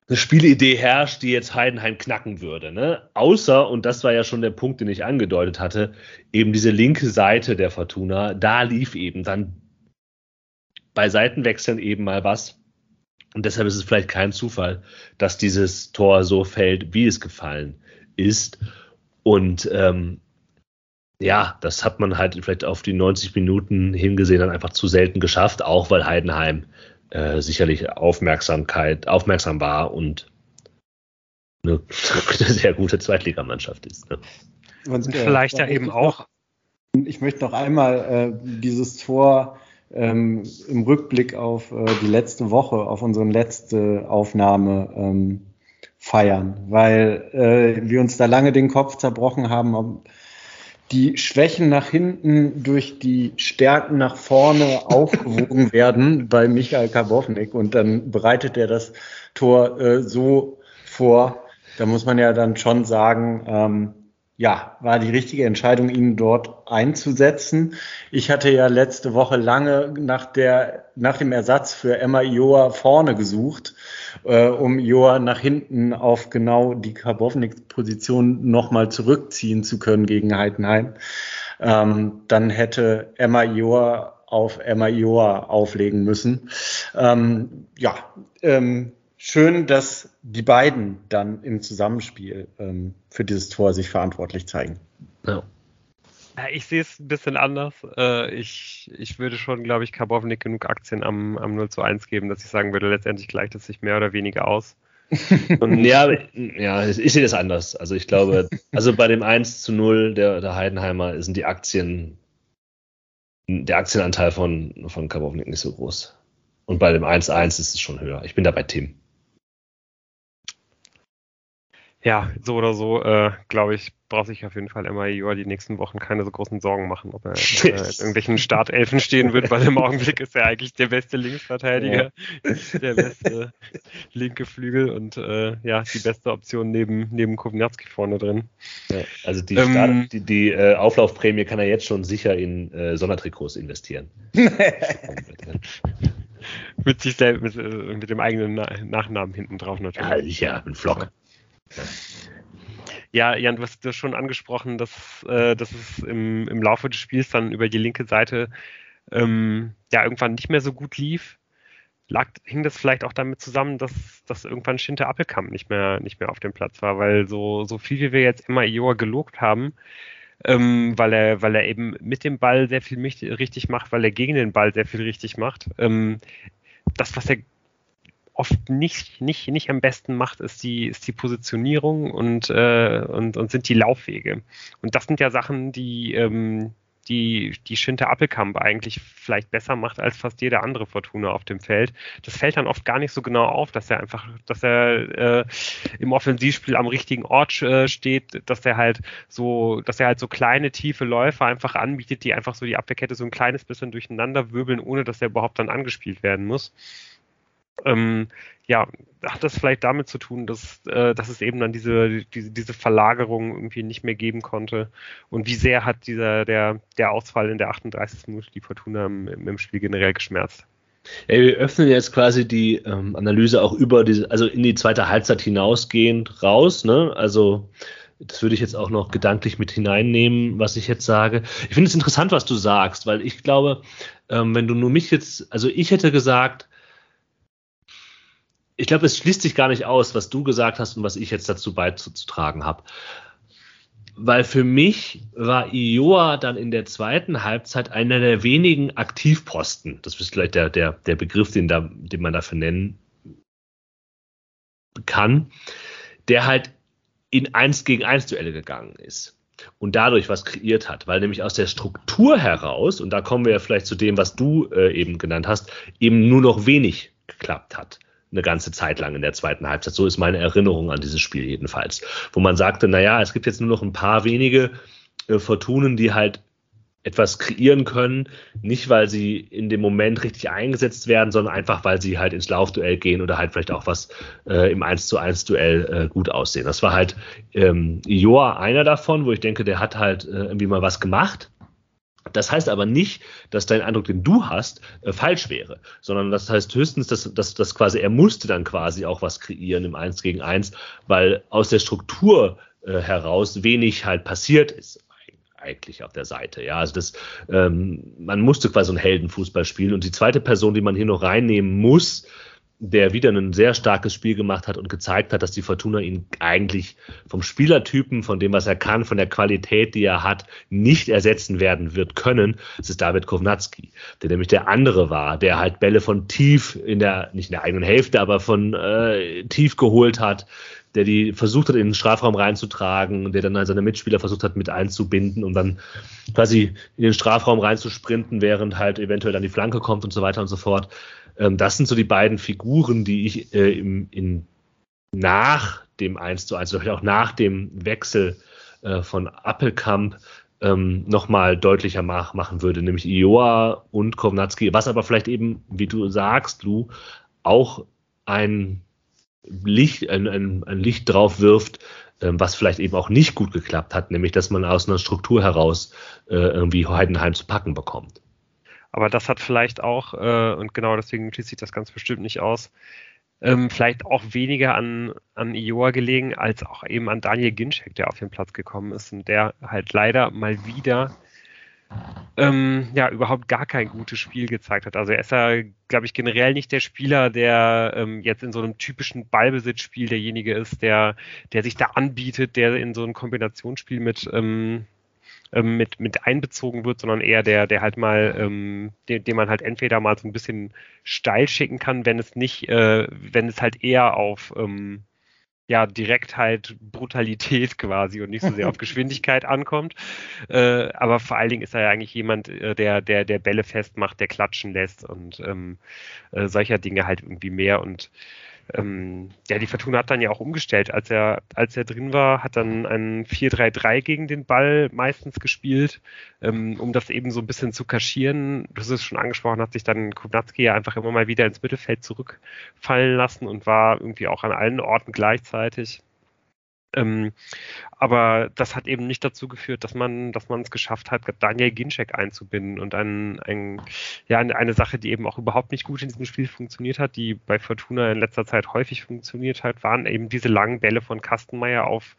eine Spielidee herrscht, die jetzt Heidenheim knacken würde. Ne? Außer, und das war ja schon der Punkt, den ich angedeutet hatte, eben diese linke Seite der Fortuna, da lief eben dann bei Seitenwechseln eben mal was. Und deshalb ist es vielleicht kein Zufall, dass dieses Tor so fällt, wie es gefallen ist. Und ähm, ja, das hat man halt vielleicht auf die 90 Minuten hingesehen dann einfach zu selten geschafft, auch weil Heidenheim äh, sicherlich Aufmerksamkeit, aufmerksam war und eine, eine sehr gute Zweitligamannschaft ist. Ne? Und, äh, vielleicht ja eben auch. ich möchte noch einmal äh, dieses Tor ähm, im Rückblick auf äh, die letzte Woche, auf unsere letzte Aufnahme ähm, feiern, weil äh, wir uns da lange den Kopf zerbrochen haben, ob die Schwächen nach hinten durch die Stärken nach vorne aufgewogen werden bei Michael Karbovnik und dann bereitet er das Tor äh, so vor. Da muss man ja dann schon sagen, ähm, ja, war die richtige Entscheidung, ihn dort einzusetzen. Ich hatte ja letzte Woche lange nach, der, nach dem Ersatz für Emma Ioa vorne gesucht, äh, um Ioa nach hinten auf genau die Karbovnik-Position nochmal zurückziehen zu können gegen Heidenheim. Ähm, dann hätte Emma Ioa auf Emma Ioa auflegen müssen. Ähm, ja, ähm, schön, dass die beiden dann im Zusammenspiel ähm, für dieses Tor sich verantwortlich zeigen. Ja. Ich sehe es ein bisschen anders. Äh, ich, ich würde schon, glaube ich, Karbovnik genug Aktien am, am 0 zu 1 geben, dass ich sagen würde, letztendlich gleicht es sich mehr oder weniger aus. Ja, ja, ich sehe das anders. Also ich glaube, also bei dem 1 zu 0 der, der Heidenheimer sind die Aktien, der Aktienanteil von, von Karbovnik nicht so groß. Und bei dem 1-1 ist es schon höher. Ich bin da bei Tim ja, so oder so, äh, glaube ich, braucht sich auf jeden Fall Emma die nächsten Wochen keine so großen Sorgen machen, ob er äh, in irgendwelchen Startelfen stehen wird, weil im Augenblick ist er eigentlich der beste Linksverteidiger, ja. der beste linke Flügel und äh, ja, die beste Option neben, neben Kovnatski vorne drin. Ja, also die, ähm, Start, die, die äh, Auflaufprämie kann er jetzt schon sicher in äh, Sondertrikots investieren. mit sich selbst, mit, äh, mit, dem eigenen Nachnamen hinten drauf natürlich. Ja, sicher, ein Flock. Ja, Jan, du hast das schon angesprochen, dass, äh, dass es im, im Laufe des Spiels dann über die linke Seite ähm, ja irgendwann nicht mehr so gut lief. Lag, hing das vielleicht auch damit zusammen, dass, dass irgendwann Schinte Appelkamp nicht mehr, nicht mehr auf dem Platz war, weil so, so viel wie wir jetzt immer Ioa gelobt haben, ähm, weil, er, weil er eben mit dem Ball sehr viel richtig macht, weil er gegen den Ball sehr viel richtig macht. Ähm, das, was er oft nicht, nicht, nicht am besten macht, ist die, ist die Positionierung und, äh, und, und sind die Laufwege. Und das sind ja Sachen, die, ähm, die, die Schinte Appelkamp eigentlich vielleicht besser macht als fast jede andere Fortuna auf dem Feld. Das fällt dann oft gar nicht so genau auf, dass er einfach, dass er äh, im Offensivspiel am richtigen Ort äh, steht, dass er halt so, dass er halt so kleine, tiefe Läufe einfach anbietet, die einfach so die Abwehrkette so ein kleines bisschen durcheinander wirbeln, ohne dass er überhaupt dann angespielt werden muss. Ähm, ja, hat das vielleicht damit zu tun, dass, äh, dass es eben dann diese, diese, diese Verlagerung irgendwie nicht mehr geben konnte? Und wie sehr hat dieser, der, der Ausfall in der 38. Minute die Fortuna im, im Spiel generell geschmerzt? Ja, wir öffnen jetzt quasi die ähm, Analyse auch über diese, also in die zweite Halbzeit hinausgehend raus, ne? Also das würde ich jetzt auch noch gedanklich mit hineinnehmen, was ich jetzt sage. Ich finde es interessant, was du sagst, weil ich glaube, ähm, wenn du nur mich jetzt, also ich hätte gesagt, ich glaube, es schließt sich gar nicht aus, was du gesagt hast und was ich jetzt dazu beizutragen habe. Weil für mich war Ioa dann in der zweiten Halbzeit einer der wenigen Aktivposten. Das ist vielleicht der, der, der Begriff, den, da, den man dafür nennen kann, der halt in 1 gegen 1 Duelle gegangen ist und dadurch was kreiert hat, weil nämlich aus der Struktur heraus, und da kommen wir ja vielleicht zu dem, was du äh, eben genannt hast, eben nur noch wenig geklappt hat eine ganze Zeit lang in der zweiten Halbzeit. So ist meine Erinnerung an dieses Spiel jedenfalls. Wo man sagte, naja, es gibt jetzt nur noch ein paar wenige äh, Fortunen, die halt etwas kreieren können, nicht weil sie in dem Moment richtig eingesetzt werden, sondern einfach weil sie halt ins Laufduell gehen oder halt vielleicht auch was äh, im 1 zu 1 Duell äh, gut aussehen. Das war halt ähm, Joa einer davon, wo ich denke, der hat halt äh, irgendwie mal was gemacht. Das heißt aber nicht, dass dein Eindruck, den du hast, äh, falsch wäre, sondern das heißt höchstens, dass, dass, dass quasi er musste dann quasi auch was kreieren im Eins gegen Eins, weil aus der Struktur äh, heraus wenig halt passiert ist eigentlich auf der Seite. Ja, also das, ähm, man musste quasi einen Heldenfußball spielen. Und die zweite Person, die man hier noch reinnehmen muss, der wieder ein sehr starkes Spiel gemacht hat und gezeigt hat, dass die Fortuna ihn eigentlich vom Spielertypen, von dem, was er kann, von der Qualität, die er hat, nicht ersetzen werden wird können. Das ist David Kovnatski, der nämlich der andere war, der halt Bälle von tief in der, nicht in der eigenen Hälfte, aber von äh, tief geholt hat, der die versucht hat, in den Strafraum reinzutragen, der dann seine Mitspieler versucht hat, mit einzubinden und dann quasi in den Strafraum reinzusprinten, während halt eventuell dann die Flanke kommt und so weiter und so fort. Ähm, das sind so die beiden Figuren, die ich äh, im, in, nach dem 1 zu 1, oder auch nach dem Wechsel äh, von Appelkamp ähm, nochmal deutlicher mach, machen würde, nämlich Ioa und Kovnatski, was aber vielleicht eben, wie du sagst, Lu, auch ein Licht, ein, ein, ein Licht drauf wirft, ähm, was vielleicht eben auch nicht gut geklappt hat, nämlich dass man aus einer Struktur heraus äh, irgendwie Heidenheim zu packen bekommt. Aber das hat vielleicht auch, äh, und genau deswegen schließt sich das ganz bestimmt nicht aus, ähm, vielleicht auch weniger an, an Ioa gelegen, als auch eben an Daniel Ginczek, der auf den Platz gekommen ist und der halt leider mal wieder ähm, ja, überhaupt gar kein gutes Spiel gezeigt hat. Also er ist ja, glaube ich, generell nicht der Spieler, der ähm, jetzt in so einem typischen Ballbesitzspiel derjenige ist, der, der sich da anbietet, der in so ein Kombinationsspiel mit, ähm, ähm, mit, mit einbezogen wird, sondern eher der, der halt mal, ähm, den, den man halt entweder mal so ein bisschen steil schicken kann, wenn es nicht, äh, wenn es halt eher auf ähm, ja, direkt halt Brutalität quasi und nicht so sehr auf Geschwindigkeit ankommt. Äh, aber vor allen Dingen ist er ja eigentlich jemand, äh, der, der, der Bälle festmacht, der klatschen lässt und ähm, äh, solcher Dinge halt irgendwie mehr und ähm, ja, die Fortuna hat dann ja auch umgestellt. Als er, als er drin war, hat dann ein 4-3-3 gegen den Ball meistens gespielt, ähm, um das eben so ein bisschen zu kaschieren. Du hast es schon angesprochen, hat sich dann Kubnatski ja einfach immer mal wieder ins Mittelfeld zurückfallen lassen und war irgendwie auch an allen Orten gleichzeitig. Ähm, aber das hat eben nicht dazu geführt, dass man, dass man es geschafft hat, Daniel Ginczek einzubinden. Und ein, ein, ja, eine Sache, die eben auch überhaupt nicht gut in diesem Spiel funktioniert hat, die bei Fortuna in letzter Zeit häufig funktioniert hat, waren eben diese langen Bälle von Kastenmeier auf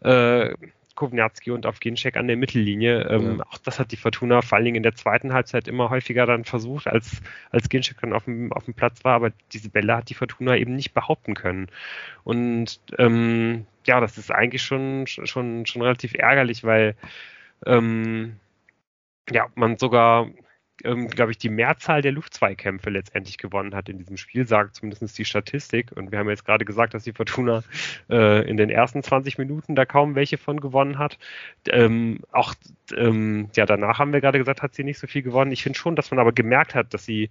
äh, Kovnatski und auf Ginczek an der Mittellinie. Ähm, ja. Auch das hat die Fortuna vor allen Dingen in der zweiten Halbzeit immer häufiger dann versucht, als, als Ginczek dann auf dem, auf dem Platz war. Aber diese Bälle hat die Fortuna eben nicht behaupten können. Und ähm, ja, das ist eigentlich schon, schon, schon relativ ärgerlich, weil ähm, ja, man sogar ähm, glaube ich, die Mehrzahl der Luftzweikämpfe letztendlich gewonnen hat in diesem Spiel, sagt zumindest die Statistik. Und wir haben jetzt gerade gesagt, dass die Fortuna äh, in den ersten 20 Minuten da kaum welche von gewonnen hat. Ähm, auch ähm, ja, danach haben wir gerade gesagt, hat sie nicht so viel gewonnen. Ich finde schon, dass man aber gemerkt hat, dass sie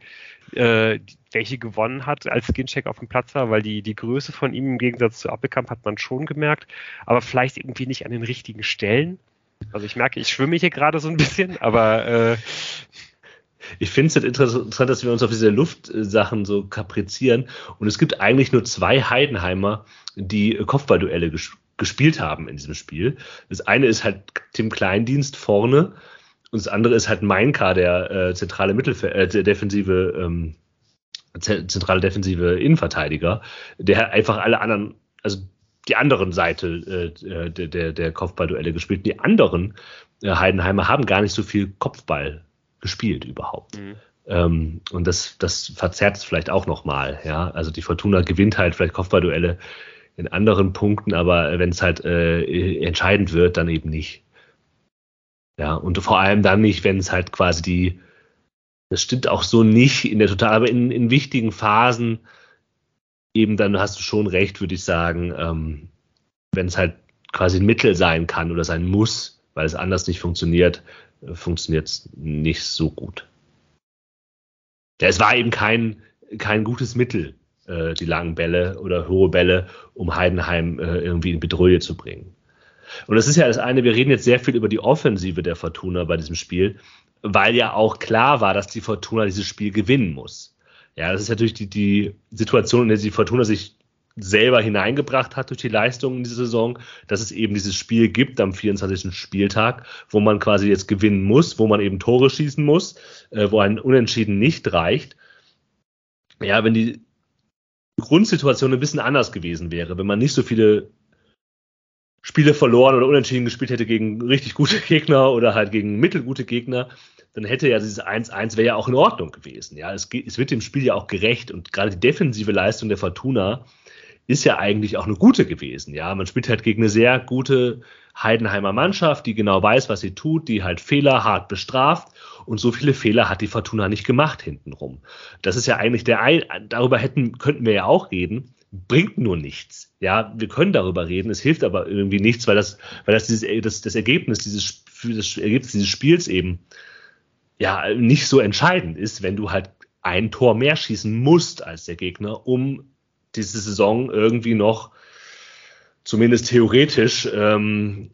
äh, welche gewonnen hat, als Skincheck auf dem Platz war, weil die, die Größe von ihm im Gegensatz zu Appelkamp hat man schon gemerkt, aber vielleicht irgendwie nicht an den richtigen Stellen. Also ich merke, ich schwimme hier gerade so ein bisschen, aber äh, ich finde es halt interessant, dass wir uns auf diese Luftsachen so kaprizieren. Und es gibt eigentlich nur zwei Heidenheimer, die Kopfballduelle ges gespielt haben in diesem Spiel. Das eine ist halt Tim Kleindienst vorne und das andere ist halt Mainka, der äh, zentrale Mittelfeld, äh, der defensive, ähm, zentrale defensive Innenverteidiger, der einfach alle anderen, also die anderen Seite äh, der, der, der Kopfballduelle gespielt. Die anderen äh, Heidenheimer haben gar nicht so viel Kopfball gespielt überhaupt. Mhm. Ähm, und das, das verzerrt es vielleicht auch nochmal. Ja? Also die Fortuna gewinnt halt vielleicht Kopfballduelle in anderen Punkten, aber wenn es halt äh, entscheidend wird, dann eben nicht. Ja, und vor allem dann nicht, wenn es halt quasi die, das stimmt auch so nicht in der Total, aber in, in wichtigen Phasen eben dann hast du schon recht, würde ich sagen, ähm, wenn es halt quasi ein Mittel sein kann oder sein muss, weil es anders nicht funktioniert, funktioniert es nicht so gut. Es war eben kein, kein gutes Mittel, äh, die langen Bälle oder hohe Bälle, um Heidenheim äh, irgendwie in Bedrohung zu bringen. Und das ist ja das eine, wir reden jetzt sehr viel über die Offensive der Fortuna bei diesem Spiel, weil ja auch klar war, dass die Fortuna dieses Spiel gewinnen muss. Ja, das ist natürlich die, die Situation, in der die Fortuna sich selber hineingebracht hat durch die Leistung in diese Saison, dass es eben dieses Spiel gibt am 24. Spieltag, wo man quasi jetzt gewinnen muss, wo man eben Tore schießen muss, äh, wo ein Unentschieden nicht reicht. Ja, wenn die Grundsituation ein bisschen anders gewesen wäre, wenn man nicht so viele Spiele verloren oder unentschieden gespielt hätte gegen richtig gute Gegner oder halt gegen mittelgute Gegner, dann hätte ja dieses 1-1 wäre ja auch in Ordnung gewesen. Ja, es, es wird dem Spiel ja auch gerecht und gerade die defensive Leistung der Fortuna ist ja eigentlich auch eine gute gewesen. Ja, man spielt halt gegen eine sehr gute Heidenheimer Mannschaft, die genau weiß, was sie tut, die halt Fehler hart bestraft. Und so viele Fehler hat die Fortuna nicht gemacht hintenrum. Das ist ja eigentlich der ein, darüber hätten, könnten wir ja auch reden, bringt nur nichts. Ja, wir können darüber reden, es hilft aber irgendwie nichts, weil das, weil das dieses, das, das Ergebnis dieses, das Ergebnis dieses Spiels eben ja nicht so entscheidend ist, wenn du halt ein Tor mehr schießen musst als der Gegner, um diese Saison irgendwie noch zumindest theoretisch, ähm,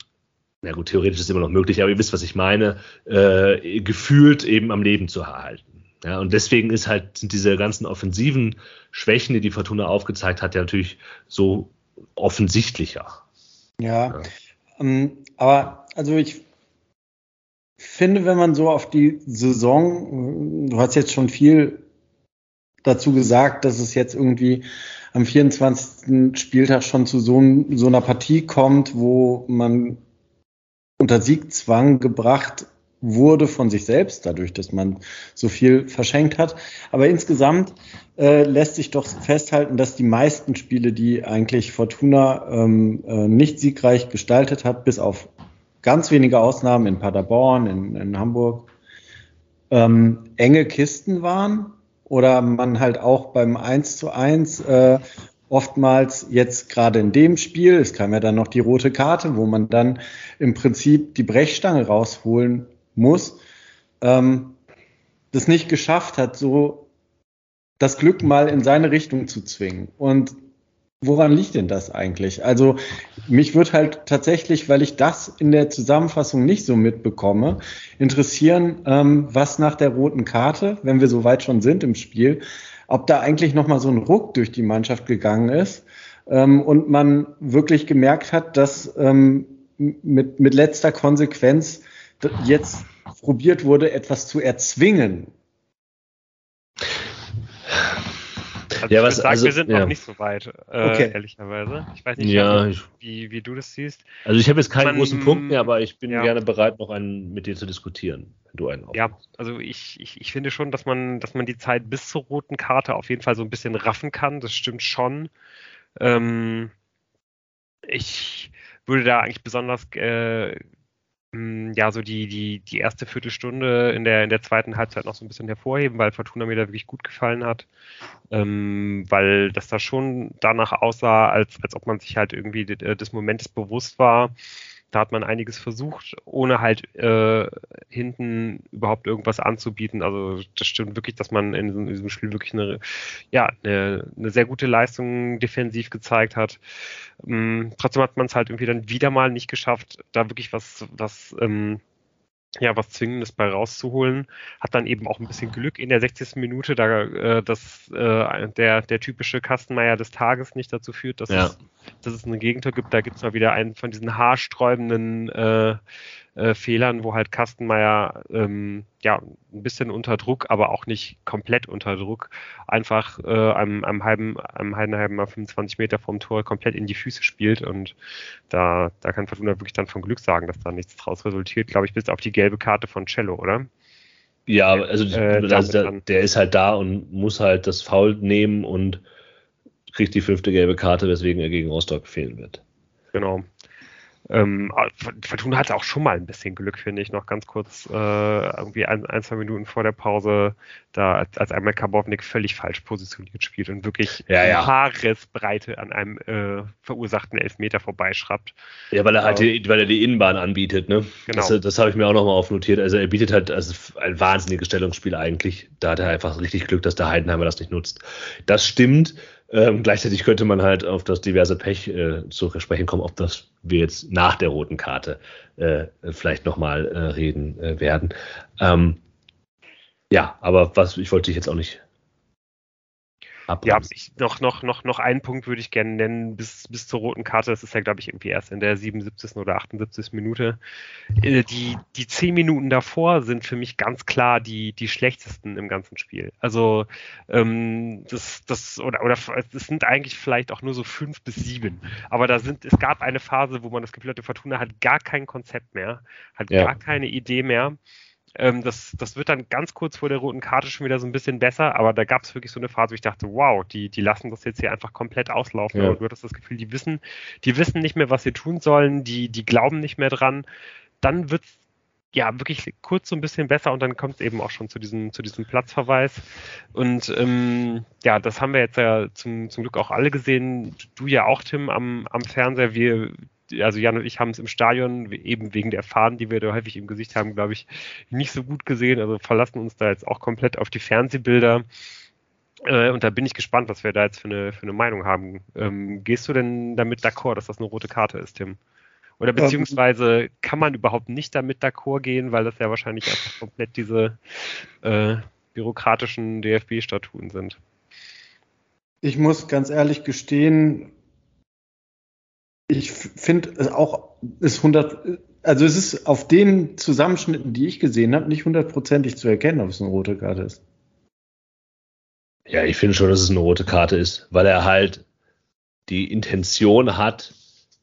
na gut, theoretisch ist immer noch möglich, aber ihr wisst, was ich meine, äh, gefühlt eben am Leben zu erhalten. Ja, und deswegen ist halt, sind diese ganzen offensiven Schwächen, die die Fortuna aufgezeigt hat, ja natürlich so offensichtlicher. Ja, ja. Ähm, aber also ich finde, wenn man so auf die Saison, du hast jetzt schon viel dazu gesagt, dass es jetzt irgendwie am 24. Spieltag schon zu so, so einer Partie kommt, wo man unter Siegzwang gebracht wurde von sich selbst, dadurch, dass man so viel verschenkt hat. Aber insgesamt äh, lässt sich doch festhalten, dass die meisten Spiele, die eigentlich Fortuna ähm, äh, nicht siegreich gestaltet hat, bis auf ganz wenige Ausnahmen in Paderborn, in, in Hamburg, ähm, enge Kisten waren oder man halt auch beim 1 zu 1 äh, oftmals jetzt gerade in dem Spiel, es kam ja dann noch die rote Karte, wo man dann im Prinzip die Brechstange rausholen muss, ähm, das nicht geschafft hat, so das Glück mal in seine Richtung zu zwingen. Und woran liegt denn das eigentlich? Also mich würde halt tatsächlich, weil ich das in der Zusammenfassung nicht so mitbekomme, interessieren, ähm, was nach der roten Karte, wenn wir so weit schon sind im Spiel, ob da eigentlich noch mal so ein Ruck durch die Mannschaft gegangen ist ähm, und man wirklich gemerkt hat, dass ähm, mit, mit letzter Konsequenz jetzt probiert wurde, etwas zu erzwingen. Also ja, was, sagen, also, wir sind ja. noch nicht so weit, äh, okay. ehrlicherweise. Ich weiß nicht, ja, ich, wie, wie du das siehst. Also ich habe jetzt keinen Man, großen Punkt mehr, aber ich bin ja. gerne bereit, noch einen mit dir zu diskutieren, wenn du einen Ja, also ich, ich, ich finde schon, dass man, dass man die Zeit bis zur roten Karte auf jeden Fall so ein bisschen raffen kann. Das stimmt schon. Ähm, ich würde da eigentlich besonders äh, ja, so die, die, die erste Viertelstunde in der, in der zweiten Halbzeit noch so ein bisschen hervorheben, weil Fortuna mir da wirklich gut gefallen hat. Ähm, weil das da schon danach aussah, als, als ob man sich halt irgendwie des Momentes bewusst war, da hat man einiges versucht, ohne halt äh, hinten überhaupt irgendwas anzubieten. Also das stimmt wirklich, dass man in diesem, in diesem Spiel wirklich eine, ja, eine, eine, sehr gute Leistung defensiv gezeigt hat. Ähm, trotzdem hat man es halt irgendwie dann wieder mal nicht geschafft, da wirklich was, was ähm, ja, was Zwingendes bei rauszuholen. Hat dann eben auch ein bisschen Glück in der 60. Minute, da äh, dass äh, der, der typische Kastenmeier des Tages nicht dazu führt, dass, ja. es, dass es eine Gegentor gibt. Da gibt es mal wieder einen von diesen haarsträubenden äh, äh, Fehlern, wo halt Kastenmeier ähm, ja ein bisschen unter Druck, aber auch nicht komplett unter Druck, einfach äh, einem, einem halben, einem halben, 25 Meter vom Tor komplett in die Füße spielt und da, da kann Fortuna wirklich dann von Glück sagen, dass da nichts draus resultiert, glaube ich, bis auf die gelbe Karte von Cello, oder? Ja, also äh, der, der, ist halt da und muss halt das Foul nehmen und kriegt die fünfte gelbe Karte, weswegen er gegen Rostock fehlen wird. Genau. Ähm, Fortuna hatte auch schon mal ein bisschen Glück, finde ich, noch ganz kurz, äh, irgendwie ein, ein, zwei Minuten vor der Pause, da als einmal Karbovnik völlig falsch positioniert spielt und wirklich ja, ja. Haaresbreite an einem äh, verursachten Elfmeter vorbeischraubt. Ja, weil er halt die, weil er die Innenbahn anbietet, ne? Genau. Das, das habe ich mir auch nochmal aufnotiert. Also er bietet halt also ein wahnsinniges Stellungsspiel eigentlich. Da hat er einfach richtig Glück, dass der Heidenheimer das nicht nutzt. Das stimmt. Ähm, gleichzeitig könnte man halt auf das diverse Pech äh, zu sprechen kommen, ob das wir jetzt nach der roten Karte äh, vielleicht nochmal äh, reden äh, werden. Ähm, ja, aber was ich wollte dich jetzt auch nicht abbremsen. Ja, ich, noch, noch, noch, noch einen Punkt würde ich gerne nennen, bis, bis zur roten Karte. Das ist ja, glaube ich, irgendwie erst in der 77. oder 78. Minute. Äh, die, die zehn Minuten davor sind für mich ganz klar die, die schlechtesten im ganzen Spiel. Also, ähm, das, das, oder, oder es sind eigentlich vielleicht auch nur so fünf bis sieben. Aber da sind, es gab eine Phase, wo man das Gefühl hatte, Fortuna hat gar kein Konzept mehr, hat ja. gar keine Idee mehr. Ähm, das, das wird dann ganz kurz vor der roten Karte schon wieder so ein bisschen besser, aber da gab es wirklich so eine Phase, wo ich dachte, wow, die, die lassen das jetzt hier einfach komplett auslaufen. Ja. Und du hattest das Gefühl, die wissen, die wissen nicht mehr, was sie tun sollen, die, die glauben nicht mehr dran. Dann wird es ja wirklich kurz so ein bisschen besser und dann kommt es eben auch schon zu diesem, zu diesem Platzverweis. Und ähm, ja, das haben wir jetzt ja zum, zum Glück auch alle gesehen. Du ja auch, Tim, am, am Fernseher. Wir, also Jan und ich haben es im Stadion eben wegen der Fahnen, die wir da häufig im Gesicht haben, glaube ich, nicht so gut gesehen. Also verlassen uns da jetzt auch komplett auf die Fernsehbilder. Äh, und da bin ich gespannt, was wir da jetzt für eine, für eine Meinung haben. Ähm, gehst du denn damit d'accord, dass das eine rote Karte ist, Tim? Oder ähm, beziehungsweise kann man überhaupt nicht damit d'accord gehen, weil das ja wahrscheinlich einfach komplett diese äh, bürokratischen DFB-Statuten sind? Ich muss ganz ehrlich gestehen, ich finde es auch, ist 100, also es ist auf den Zusammenschnitten, die ich gesehen habe, nicht hundertprozentig zu erkennen, ob es eine rote Karte ist. Ja, ich finde schon, dass es eine rote Karte ist, weil er halt die Intention hat,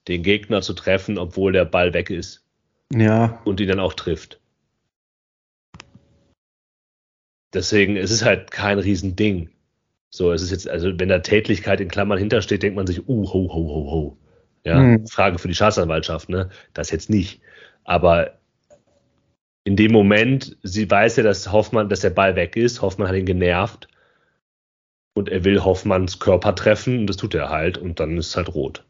den Gegner zu treffen, obwohl der Ball weg ist. Ja. Und ihn dann auch trifft. Deswegen, es ist halt kein Riesending. So, es ist jetzt, also wenn da Tätlichkeit in Klammern hintersteht, denkt man sich, uh, ho, ho, ho, ho. Ja, hm. Frage für die Staatsanwaltschaft, ne? Das jetzt nicht. Aber in dem Moment, sie weiß ja, dass Hoffmann, dass der Ball weg ist. Hoffmann hat ihn genervt. Und er will Hoffmanns Körper treffen und das tut er halt und dann ist es halt rot.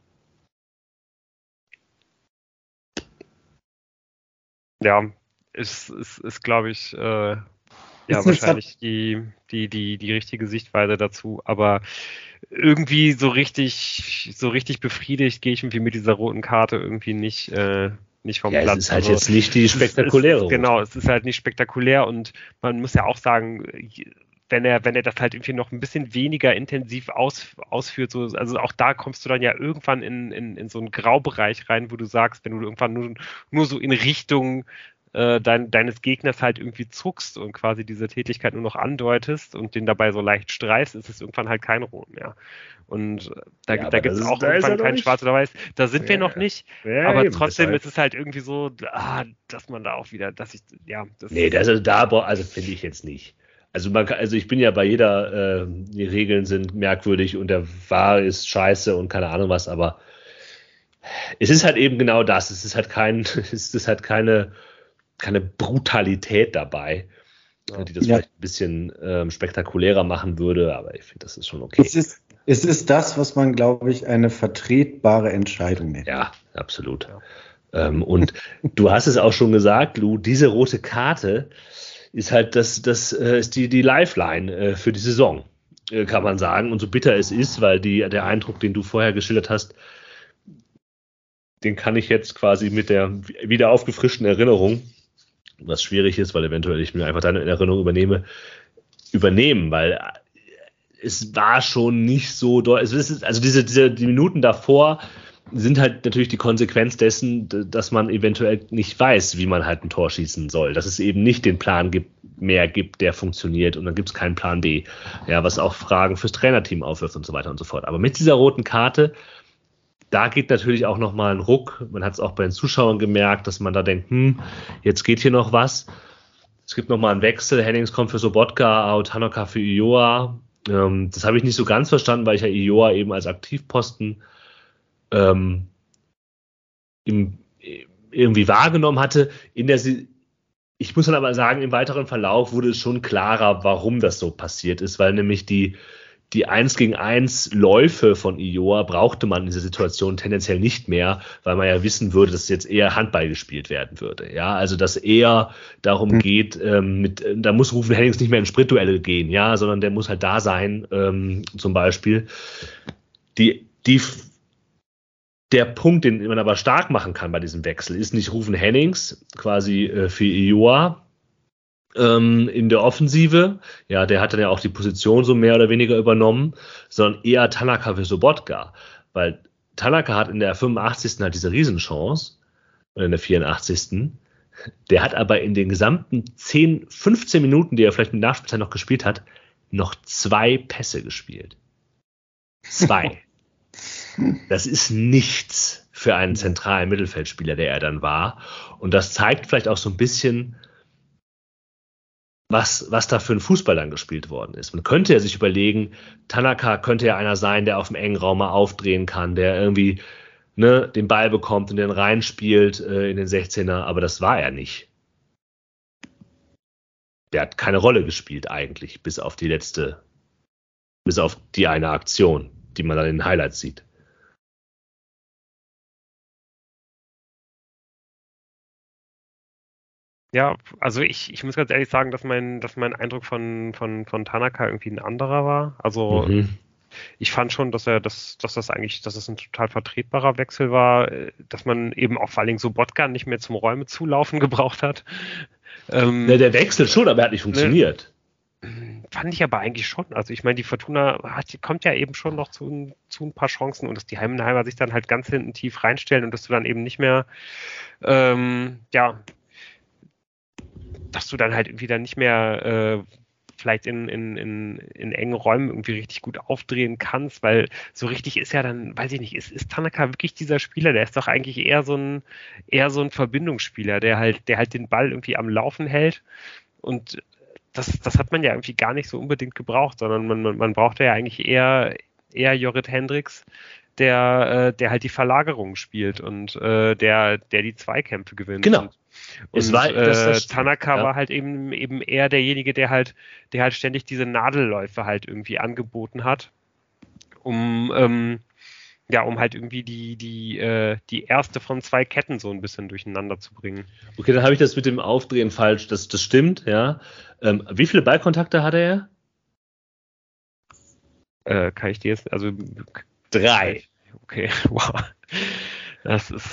Ja, ist, ist, ist glaube ich, äh, ja, wahrscheinlich die, die, die, die richtige Sichtweise dazu. Aber irgendwie so richtig, so richtig befriedigt gehe ich irgendwie mit dieser roten Karte irgendwie nicht, äh, nicht vom ja, Platz. Es ist halt also, jetzt nicht die spektakuläre. Es ist, genau, es ist halt nicht spektakulär und man muss ja auch sagen, wenn er, wenn er das halt irgendwie noch ein bisschen weniger intensiv aus, ausführt, so, also auch da kommst du dann ja irgendwann in, in, in so einen Graubereich rein, wo du sagst, wenn du irgendwann nur, nur so in Richtung äh, dein, deines Gegners halt irgendwie zuckst und quasi diese Tätigkeit nur noch andeutest und den dabei so leicht streichst, ist es irgendwann halt kein Rot mehr. Und äh, da, ja, da gibt es auch irgendwann kein Schwarz oder Weiß. Da sind ja, wir noch nicht. Ja, aber eben, trotzdem ist es halt irgendwie so, ah, dass man da auch wieder, dass ich, ja. Das nee, das ist da, also finde ich jetzt nicht. Also man also ich bin ja bei jeder, äh, die Regeln sind merkwürdig und der Wahr ist scheiße und keine Ahnung was, aber es ist halt eben genau das. Es ist halt kein, es ist halt keine keine Brutalität dabei, ja. die das ja. vielleicht ein bisschen ähm, spektakulärer machen würde, aber ich finde, das ist schon okay. Es ist, es ist das, was man, glaube ich, eine vertretbare Entscheidung nennt. Ja, absolut. Ja. Ähm, und du hast es auch schon gesagt, Lou, diese rote Karte ist halt das, das äh, ist die, die Lifeline äh, für die Saison, äh, kann man sagen. Und so bitter es ist, weil die, der Eindruck, den du vorher geschildert hast, den kann ich jetzt quasi mit der wieder aufgefrischten Erinnerung was schwierig ist, weil eventuell ich mir einfach deine Erinnerung übernehme, übernehmen, weil es war schon nicht so deutlich. Also diese, diese die Minuten davor sind halt natürlich die Konsequenz dessen, dass man eventuell nicht weiß, wie man halt ein Tor schießen soll. Dass es eben nicht den Plan gibt, mehr gibt, der funktioniert und dann gibt es keinen Plan B. Ja, was auch Fragen fürs Trainerteam aufwirft und so weiter und so fort. Aber mit dieser roten Karte da geht natürlich auch nochmal ein Ruck. Man hat es auch bei den Zuschauern gemerkt, dass man da denkt, hm, jetzt geht hier noch was. Es gibt nochmal einen Wechsel. Hennings kommt für Sobotka, out Hanoka für Ioa. Ähm, das habe ich nicht so ganz verstanden, weil ich ja Ioa eben als Aktivposten ähm, im, irgendwie wahrgenommen hatte. In der, ich muss dann aber sagen, im weiteren Verlauf wurde es schon klarer, warum das so passiert ist, weil nämlich die die 1 gegen 1 Läufe von Ioa brauchte man in dieser Situation tendenziell nicht mehr, weil man ja wissen würde, dass jetzt eher Handball gespielt werden würde. Ja, also dass eher darum mhm. geht, ähm, mit, da muss Rufen Hennings nicht mehr in Sprintduelle gehen, ja, sondern der muss halt da sein, ähm, zum Beispiel. Die, die, der Punkt, den man aber stark machen kann bei diesem Wechsel, ist nicht Rufen Hennings quasi äh, für Ioa, ähm, in der Offensive. Ja, der hat dann ja auch die Position so mehr oder weniger übernommen, sondern eher Tanaka für Sobotka. Weil Tanaka hat in der 85. halt diese Riesenchance, oder in der 84. Der hat aber in den gesamten 10, 15 Minuten, die er vielleicht mit Nachspielzeit noch gespielt hat, noch zwei Pässe gespielt. Zwei. Das ist nichts für einen zentralen Mittelfeldspieler, der er dann war. Und das zeigt vielleicht auch so ein bisschen, was, was da für ein Fußball dann gespielt worden ist. Man könnte ja sich überlegen, Tanaka könnte ja einer sein, der auf dem engen Raum mal aufdrehen kann, der irgendwie ne, den Ball bekommt und den reinspielt äh, in den 16er, aber das war er nicht. Der hat keine Rolle gespielt eigentlich, bis auf die letzte, bis auf die eine Aktion, die man dann in den Highlights sieht. Ja, also ich, ich muss ganz ehrlich sagen, dass mein, dass mein Eindruck von, von, von Tanaka irgendwie ein anderer war. Also mhm. ich fand schon, dass er das, dass das eigentlich, dass es das ein total vertretbarer Wechsel war, dass man eben auch vor allen Dingen so Bodka nicht mehr zum Räume zulaufen gebraucht hat. Ähm, ne, der Wechsel schon, aber er hat nicht funktioniert. Ne, fand ich aber eigentlich schon. Also ich meine, die Fortuna hat, die kommt ja eben schon noch zu, zu ein paar Chancen und dass die Heimenheimer sich dann halt ganz hinten tief reinstellen und dass du dann eben nicht mehr ähm, ja, dass du dann halt irgendwie dann nicht mehr äh, vielleicht in, in, in, in engen Räumen irgendwie richtig gut aufdrehen kannst, weil so richtig ist ja dann, weiß ich nicht, ist, ist Tanaka wirklich dieser Spieler? Der ist doch eigentlich eher so ein, eher so ein Verbindungsspieler, der halt, der halt den Ball irgendwie am Laufen hält und das, das hat man ja irgendwie gar nicht so unbedingt gebraucht, sondern man, man, man brauchte ja eigentlich eher, eher Jorrit Hendricks, der, äh, der halt die Verlagerung spielt und äh, der, der die Zweikämpfe gewinnt. Genau. Und, und war, das, das äh, Tanaka ja. war halt eben, eben eher derjenige, der halt, der halt ständig diese Nadelläufe halt irgendwie angeboten hat, um, ähm, ja, um halt irgendwie die, die, äh, die erste von zwei Ketten so ein bisschen durcheinander zu bringen. Okay, dann habe ich das mit dem Aufdrehen falsch. Das, das stimmt, ja. Ähm, wie viele Ballkontakte hatte er? Äh, kann ich dir jetzt, also drei. Okay, wow. Das ist.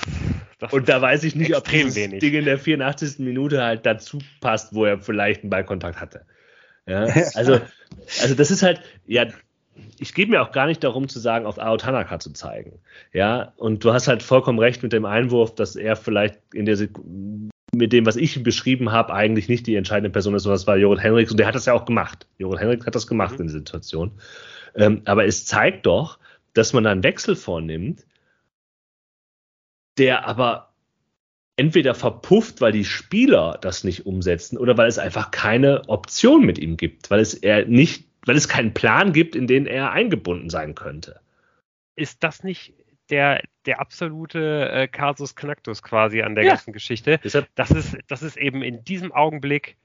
Das und da weiß ich nicht, ob das wenig. Ding in der 84. Minute halt dazu passt, wo er vielleicht einen Ballkontakt hatte. Ja, also, also das ist halt, ja, ich gebe mir auch gar nicht darum zu sagen, auf Ao Tanaka zu zeigen. Ja, und du hast halt vollkommen recht mit dem Einwurf, dass er vielleicht in der Sekunde mit dem, was ich beschrieben habe, eigentlich nicht die entscheidende Person ist, sondern das war Jorrit Henriks und der hat das ja auch gemacht. Jorrit Henriks hat das gemacht mhm. in der Situation. Ähm, aber es zeigt doch, dass man da einen Wechsel vornimmt, der aber entweder verpufft, weil die Spieler das nicht umsetzen oder weil es einfach keine Option mit ihm gibt, weil es er nicht, weil es keinen Plan gibt, in den er eingebunden sein könnte. Ist das nicht der, der absolute äh, Casus Knacktus quasi an der ja. ganzen Geschichte? Deshalb, dass, es, dass es eben in diesem Augenblick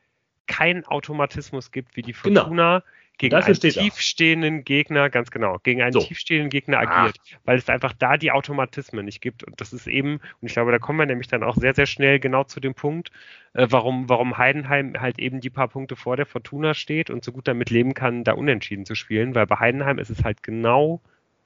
keinen Automatismus gibt, wie die genau. Fortuna genau gegen einen tiefstehenden auch. Gegner, ganz genau, gegen einen so. tiefstehenden Gegner agiert, Ach. weil es einfach da die Automatismen nicht gibt. Und das ist eben, und ich glaube, da kommen wir nämlich dann auch sehr, sehr schnell genau zu dem Punkt, äh, warum, warum Heidenheim halt eben die paar Punkte vor der Fortuna steht und so gut damit leben kann, da unentschieden zu spielen, weil bei Heidenheim ist es halt genau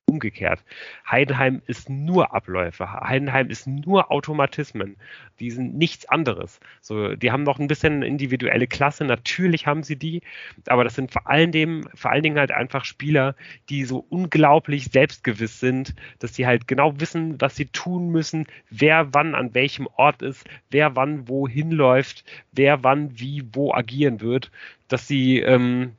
umgekehrt. Heidenheim ist nur Abläufe. Heidenheim ist nur Automatismen. Die sind nichts anderes. So, die haben noch ein bisschen individuelle Klasse. Natürlich haben sie die. Aber das sind vor allen Dingen, vor allen Dingen halt einfach Spieler, die so unglaublich selbstgewiss sind, dass sie halt genau wissen, was sie tun müssen, wer wann an welchem Ort ist, wer wann wohin läuft, wer wann wie wo agieren wird, dass sie, ähm,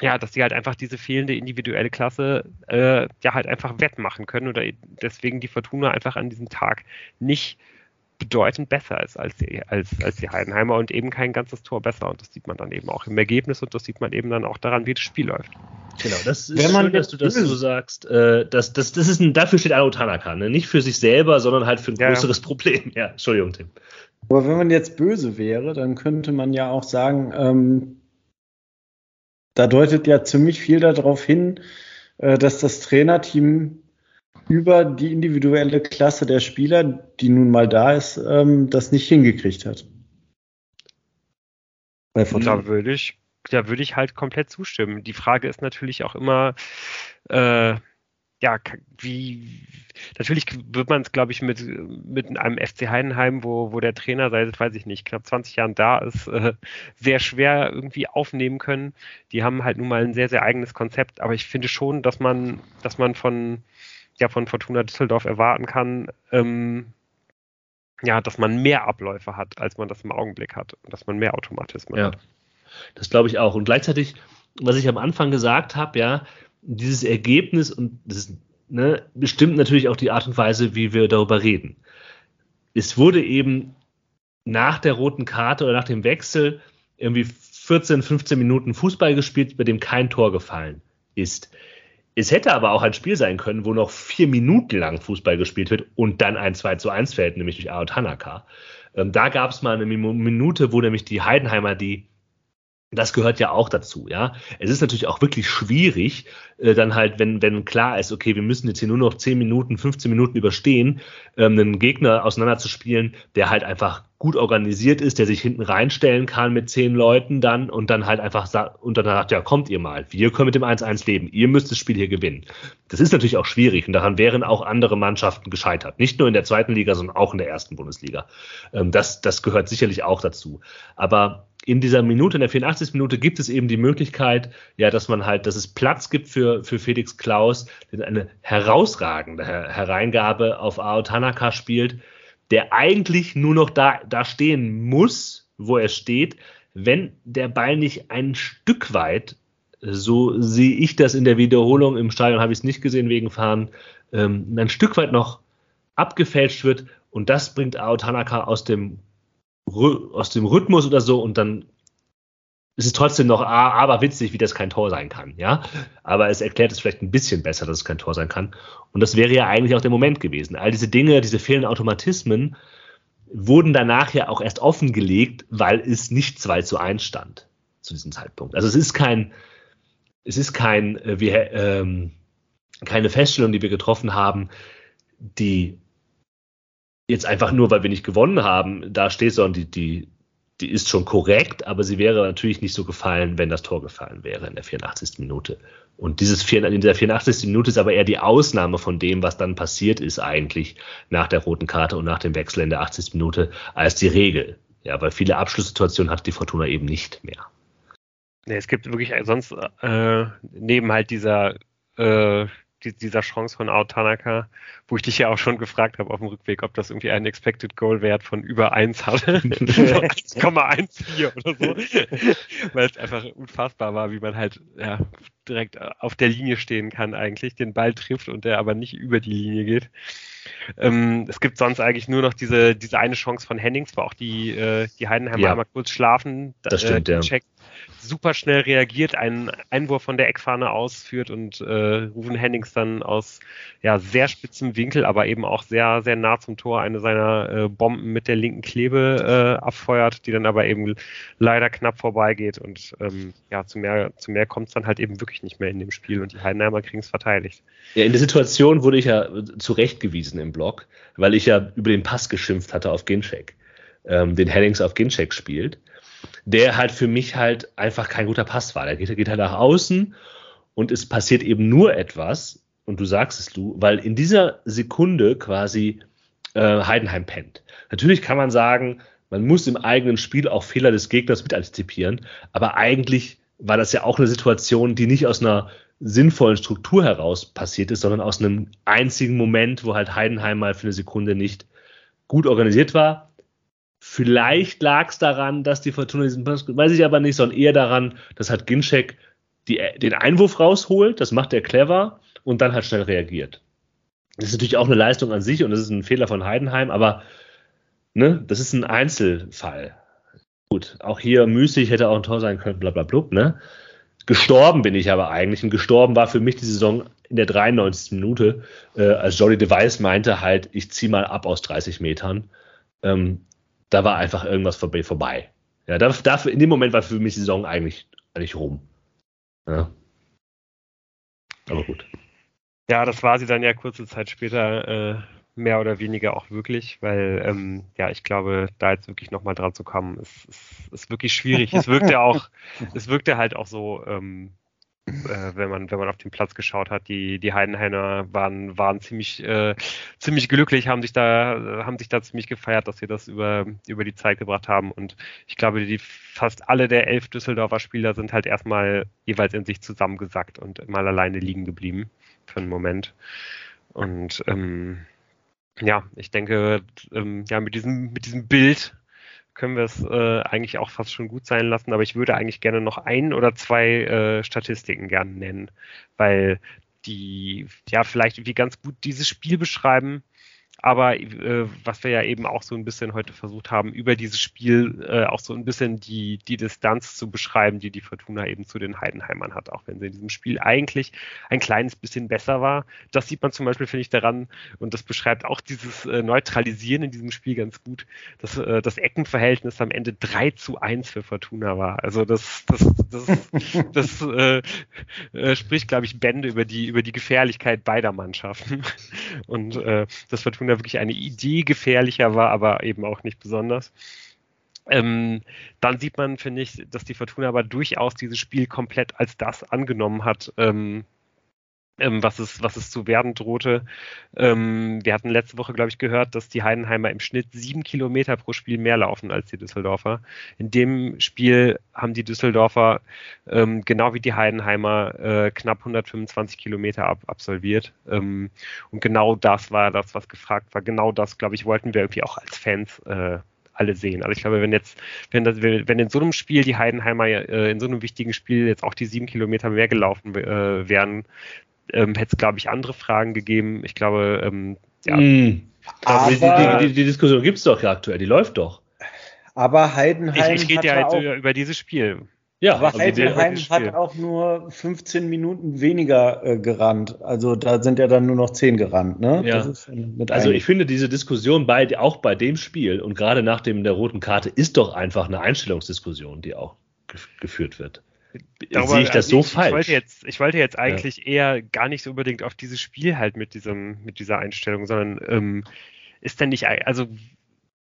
ja, dass sie halt einfach diese fehlende individuelle Klasse äh, ja halt einfach wettmachen können oder deswegen die Fortuna einfach an diesem Tag nicht bedeutend besser ist als die, als, als die Heidenheimer und eben kein ganzes Tor besser. Und das sieht man dann eben auch im Ergebnis und das sieht man eben dann auch daran, wie das Spiel läuft. Genau, das ist Wenn man schön, dass du das so sagst. Äh, das, das, das ist ein, dafür steht Alo Tanaka, ne? nicht für sich selber, sondern halt für ein ja. größeres Problem. Ja, Entschuldigung, Tim. Aber wenn man jetzt böse wäre, dann könnte man ja auch sagen, ähm, da deutet ja ziemlich viel darauf hin, äh, dass das Trainerteam über die individuelle Klasse der Spieler, die nun mal da ist, ähm, das nicht hingekriegt hat. Da würde ich, da ich halt komplett zustimmen. Die Frage ist natürlich auch immer, äh, ja, wie, natürlich wird man es, glaube ich, mit, mit einem FC Heidenheim, wo, wo der Trainer seit, weiß ich nicht, knapp 20 Jahren da ist, äh, sehr schwer irgendwie aufnehmen können. Die haben halt nun mal ein sehr, sehr eigenes Konzept, aber ich finde schon, dass man, dass man von, ja, von Fortuna Düsseldorf erwarten kann, ähm, ja, dass man mehr Abläufe hat, als man das im Augenblick hat und dass man mehr Automatismen ja. hat. Das glaube ich auch. Und gleichzeitig, was ich am Anfang gesagt habe, ja, dieses Ergebnis und das ne, bestimmt natürlich auch die Art und Weise, wie wir darüber reden. Es wurde eben nach der roten Karte oder nach dem Wechsel irgendwie 14, 15 Minuten Fußball gespielt, bei dem kein Tor gefallen ist. Es hätte aber auch ein Spiel sein können, wo noch vier Minuten lang Fußball gespielt wird und dann ein 2 zu 1 fällt, nämlich durch Ao Tanaka. Ähm, da gab es mal eine Minute, wo nämlich die Heidenheimer die das gehört ja auch dazu, ja. Es ist natürlich auch wirklich schwierig, äh, dann halt, wenn, wenn klar ist, okay, wir müssen jetzt hier nur noch 10 Minuten, 15 Minuten überstehen, ähm, einen Gegner auseinanderzuspielen, der halt einfach gut organisiert ist, der sich hinten reinstellen kann mit zehn Leuten dann und dann halt einfach sagt, und dann sagt, ja, kommt ihr mal, wir können mit dem 1-1 leben, ihr müsst das Spiel hier gewinnen. Das ist natürlich auch schwierig und daran wären auch andere Mannschaften gescheitert. Nicht nur in der zweiten Liga, sondern auch in der ersten Bundesliga. Ähm, das, das gehört sicherlich auch dazu. Aber in dieser Minute, in der 84. Minute, gibt es eben die Möglichkeit, ja, dass man halt, dass es Platz gibt für, für Felix Klaus, der eine herausragende Hereingabe auf Ao Tanaka spielt, der eigentlich nur noch da, da stehen muss, wo er steht, wenn der Ball nicht ein Stück weit, so sehe ich das in der Wiederholung, im Stadion habe ich es nicht gesehen wegen Fahren, ähm, ein Stück weit noch abgefälscht wird und das bringt Ao Tanaka aus dem aus dem Rhythmus oder so und dann ist es trotzdem noch aber witzig, wie das kein Tor sein kann, ja. Aber es erklärt es vielleicht ein bisschen besser, dass es kein Tor sein kann. Und das wäre ja eigentlich auch der Moment gewesen. All diese Dinge, diese fehlenden Automatismen wurden danach ja auch erst offengelegt, weil es nicht 2 zu 1 stand zu diesem Zeitpunkt. Also es ist kein, es ist kein, äh, wir, ähm, keine Feststellung, die wir getroffen haben, die jetzt einfach nur, weil wir nicht gewonnen haben, da steht, sondern die, die, die ist schon korrekt, aber sie wäre natürlich nicht so gefallen, wenn das Tor gefallen wäre in der 84. Minute. Und dieses in der 84. Minute ist aber eher die Ausnahme von dem, was dann passiert ist eigentlich nach der roten Karte und nach dem Wechsel in der 80. Minute, als die Regel. Ja, weil viele Abschlusssituationen hat die Fortuna eben nicht mehr. Nee, es gibt wirklich sonst äh, neben halt dieser äh, die, dieser Chance von Ao Tanaka, wo ich dich ja auch schon gefragt habe auf dem Rückweg, ob das irgendwie einen Expected Goal Wert von über 1 hatte. 1,14 oder so. Weil es einfach unfassbar war, wie man halt ja, direkt auf der Linie stehen kann eigentlich, den Ball trifft und der aber nicht über die Linie geht. Ähm, es gibt sonst eigentlich nur noch diese, diese eine Chance von Hennings, wo auch die, äh, die Heidenheimer ja. einmal kurz schlafen. Das stimmt, äh, ja super schnell reagiert, einen Einwurf von der Eckfahne ausführt und äh, Ruven Hennings dann aus ja, sehr spitzem Winkel, aber eben auch sehr, sehr nah zum Tor eine seiner äh, Bomben mit der linken Klebe äh, abfeuert, die dann aber eben leider knapp vorbeigeht und ähm, ja, zu mehr, zu mehr kommt es dann halt eben wirklich nicht mehr in dem Spiel und die Heidenheimer kriegen es verteidigt. Ja, in der Situation wurde ich ja zurechtgewiesen im Blog, weil ich ja über den Pass geschimpft hatte auf Ginczek, ähm, den Hennings auf Ginczek spielt der halt für mich halt einfach kein guter Pass war. Der geht, geht halt nach außen und es passiert eben nur etwas, und du sagst es du, weil in dieser Sekunde quasi äh, Heidenheim pennt. Natürlich kann man sagen, man muss im eigenen Spiel auch Fehler des Gegners mit antizipieren, aber eigentlich war das ja auch eine Situation, die nicht aus einer sinnvollen Struktur heraus passiert ist, sondern aus einem einzigen Moment, wo halt Heidenheim mal für eine Sekunde nicht gut organisiert war Vielleicht lag es daran, dass die Fortuna diesen Pass, weiß ich aber nicht, sondern eher daran, dass halt Ginczek die, den Einwurf rausholt, das macht er clever und dann halt schnell reagiert. Das ist natürlich auch eine Leistung an sich und das ist ein Fehler von Heidenheim, aber ne, das ist ein Einzelfall. Gut, auch hier müßig hätte auch ein Tor sein können, bla bla bla, ne? Gestorben bin ich aber eigentlich und gestorben war für mich die Saison in der 93. Minute, äh, als Jolly Device meinte halt, ich zieh mal ab aus 30 Metern. Ähm, da war einfach irgendwas vorbei. Ja, dafür, in dem Moment war für mich die Saison eigentlich, eigentlich rum. Ja. Aber gut. Ja, das war sie dann ja kurze Zeit später äh, mehr oder weniger auch wirklich, weil ähm, ja, ich glaube, da jetzt wirklich nochmal dran zu kommen, ist, ist, ist wirklich schwierig. es wirkte auch, es wirkte halt auch so, ähm, äh, wenn man wenn man auf den Platz geschaut hat. Die die Heidenheimer waren waren ziemlich äh, ziemlich glücklich, haben sich da haben sich da ziemlich gefeiert, dass sie das über über die Zeit gebracht haben. Und ich glaube, die fast alle der elf Düsseldorfer Spieler sind halt erstmal jeweils in sich zusammengesackt und mal alleine liegen geblieben für einen Moment. Und ähm, ja, ich denke, ähm, ja, mit diesem, mit diesem Bild können wir es äh, eigentlich auch fast schon gut sein lassen, aber ich würde eigentlich gerne noch ein oder zwei äh, Statistiken gerne nennen, weil die ja vielleicht irgendwie ganz gut dieses Spiel beschreiben aber äh, was wir ja eben auch so ein bisschen heute versucht haben, über dieses Spiel äh, auch so ein bisschen die, die Distanz zu beschreiben, die die Fortuna eben zu den Heidenheimern hat, auch wenn sie in diesem Spiel eigentlich ein kleines bisschen besser war. Das sieht man zum Beispiel, finde ich, daran, und das beschreibt auch dieses äh, Neutralisieren in diesem Spiel ganz gut, dass äh, das Eckenverhältnis am Ende 3 zu 1 für Fortuna war. Also das, das, das, das äh, äh, spricht, glaube ich, Bände über die, über die Gefährlichkeit beider Mannschaften. Und äh, das Fortuna wirklich eine Idee gefährlicher war, aber eben auch nicht besonders. Ähm, dann sieht man, finde ich, dass die Fortuna aber durchaus dieses Spiel komplett als das angenommen hat, ähm, ähm, was, es, was es zu werden drohte. Ähm, wir hatten letzte Woche, glaube ich, gehört, dass die Heidenheimer im Schnitt sieben Kilometer pro Spiel mehr laufen als die Düsseldorfer. In dem Spiel haben die Düsseldorfer ähm, genau wie die Heidenheimer äh, knapp 125 Kilometer ab, absolviert. Ähm, und genau das war das, was gefragt war. Genau das, glaube ich, wollten wir irgendwie auch als Fans äh, alle sehen. Also ich glaube, wenn jetzt, wenn das, wenn in so einem Spiel die Heidenheimer äh, in so einem wichtigen Spiel jetzt auch die sieben Kilometer mehr gelaufen äh, wären, ähm, hätte es, glaube ich, andere Fragen gegeben. Ich glaube, ähm, ja. Mm. Aber, die, die, die, Diskussion gibt es doch ja aktuell, die läuft doch. Aber Heidenheim. Ich, ich rede ja jetzt über, über dieses Spiel. Ja, aber Heidenheim hat auch nur 15 Minuten weniger äh, gerannt. Also da sind ja dann nur noch 10 gerannt. Ne? Ja. also ich finde diese Diskussion bei, auch bei dem Spiel und gerade nach dem der roten Karte ist doch einfach eine Einstellungsdiskussion, die auch geführt wird. Darüber, sehe ich das also so ich, falsch? Ich wollte jetzt, ich wollte jetzt eigentlich ja. eher gar nicht so unbedingt auf dieses Spiel halt mit diesem, mit dieser Einstellung, sondern ähm, ist denn nicht, also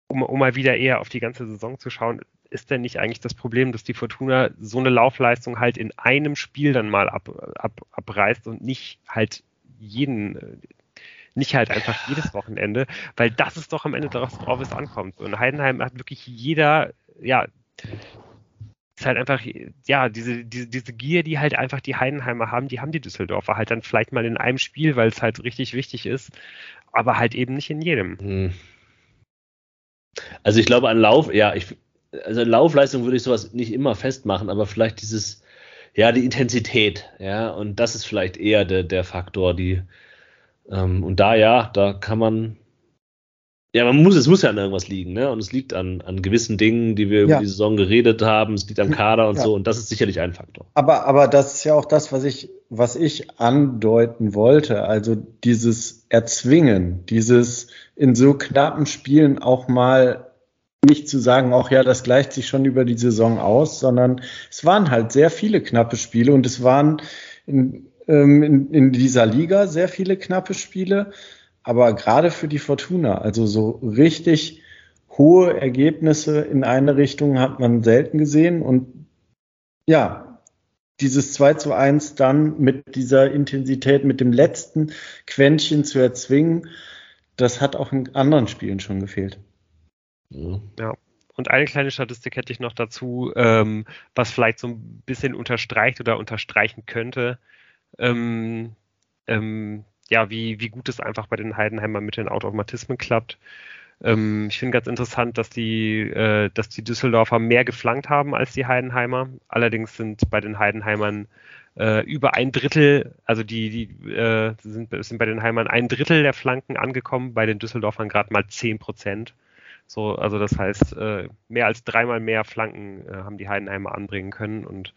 um, um mal wieder eher auf die ganze Saison zu schauen, ist denn nicht eigentlich das Problem, dass die Fortuna so eine Laufleistung halt in einem Spiel dann mal ab, ab, abreißt und nicht halt jeden, nicht halt einfach jedes Wochenende, weil das ist doch am Ende darauf, worauf es ankommt. Und Heidenheim hat wirklich jeder, ja, ist halt einfach, ja, diese, diese, diese Gier, die halt einfach die Heidenheimer haben, die haben die Düsseldorfer halt dann vielleicht mal in einem Spiel, weil es halt richtig wichtig ist, aber halt eben nicht in jedem. Hm. Also ich glaube an Lauf, ja, ich, also Laufleistung würde ich sowas nicht immer festmachen, aber vielleicht dieses, ja, die Intensität, ja, und das ist vielleicht eher der, der Faktor, die, ähm, und da ja, da kann man ja, man muss, es muss ja an irgendwas liegen, ne? Und es liegt an, an gewissen Dingen, die wir ja. über die Saison geredet haben, es liegt am Kader und ja. so, und das ist sicherlich ein Faktor. Aber, aber das ist ja auch das, was ich, was ich andeuten wollte. Also dieses Erzwingen, dieses in so knappen Spielen auch mal nicht zu sagen, auch ja, das gleicht sich schon über die Saison aus, sondern es waren halt sehr viele knappe Spiele und es waren in, ähm, in, in dieser Liga sehr viele knappe Spiele aber gerade für die Fortuna, also so richtig hohe Ergebnisse in eine Richtung hat man selten gesehen und ja, dieses 2 zu 1 dann mit dieser Intensität, mit dem letzten Quäntchen zu erzwingen, das hat auch in anderen Spielen schon gefehlt. Ja. Und eine kleine Statistik hätte ich noch dazu, ähm, was vielleicht so ein bisschen unterstreicht oder unterstreichen könnte. Ähm, ähm, ja, wie, wie gut es einfach bei den Heidenheimer mit den Automatismen klappt. Ähm, ich finde ganz interessant, dass die, äh, dass die Düsseldorfer mehr geflankt haben als die Heidenheimer. Allerdings sind bei den Heidenheimern äh, über ein Drittel, also die, die äh, sind, sind bei den Heimern ein Drittel der Flanken angekommen, bei den Düsseldorfern gerade mal 10 Prozent. So, also das heißt, äh, mehr als dreimal mehr Flanken äh, haben die Heidenheimer anbringen können und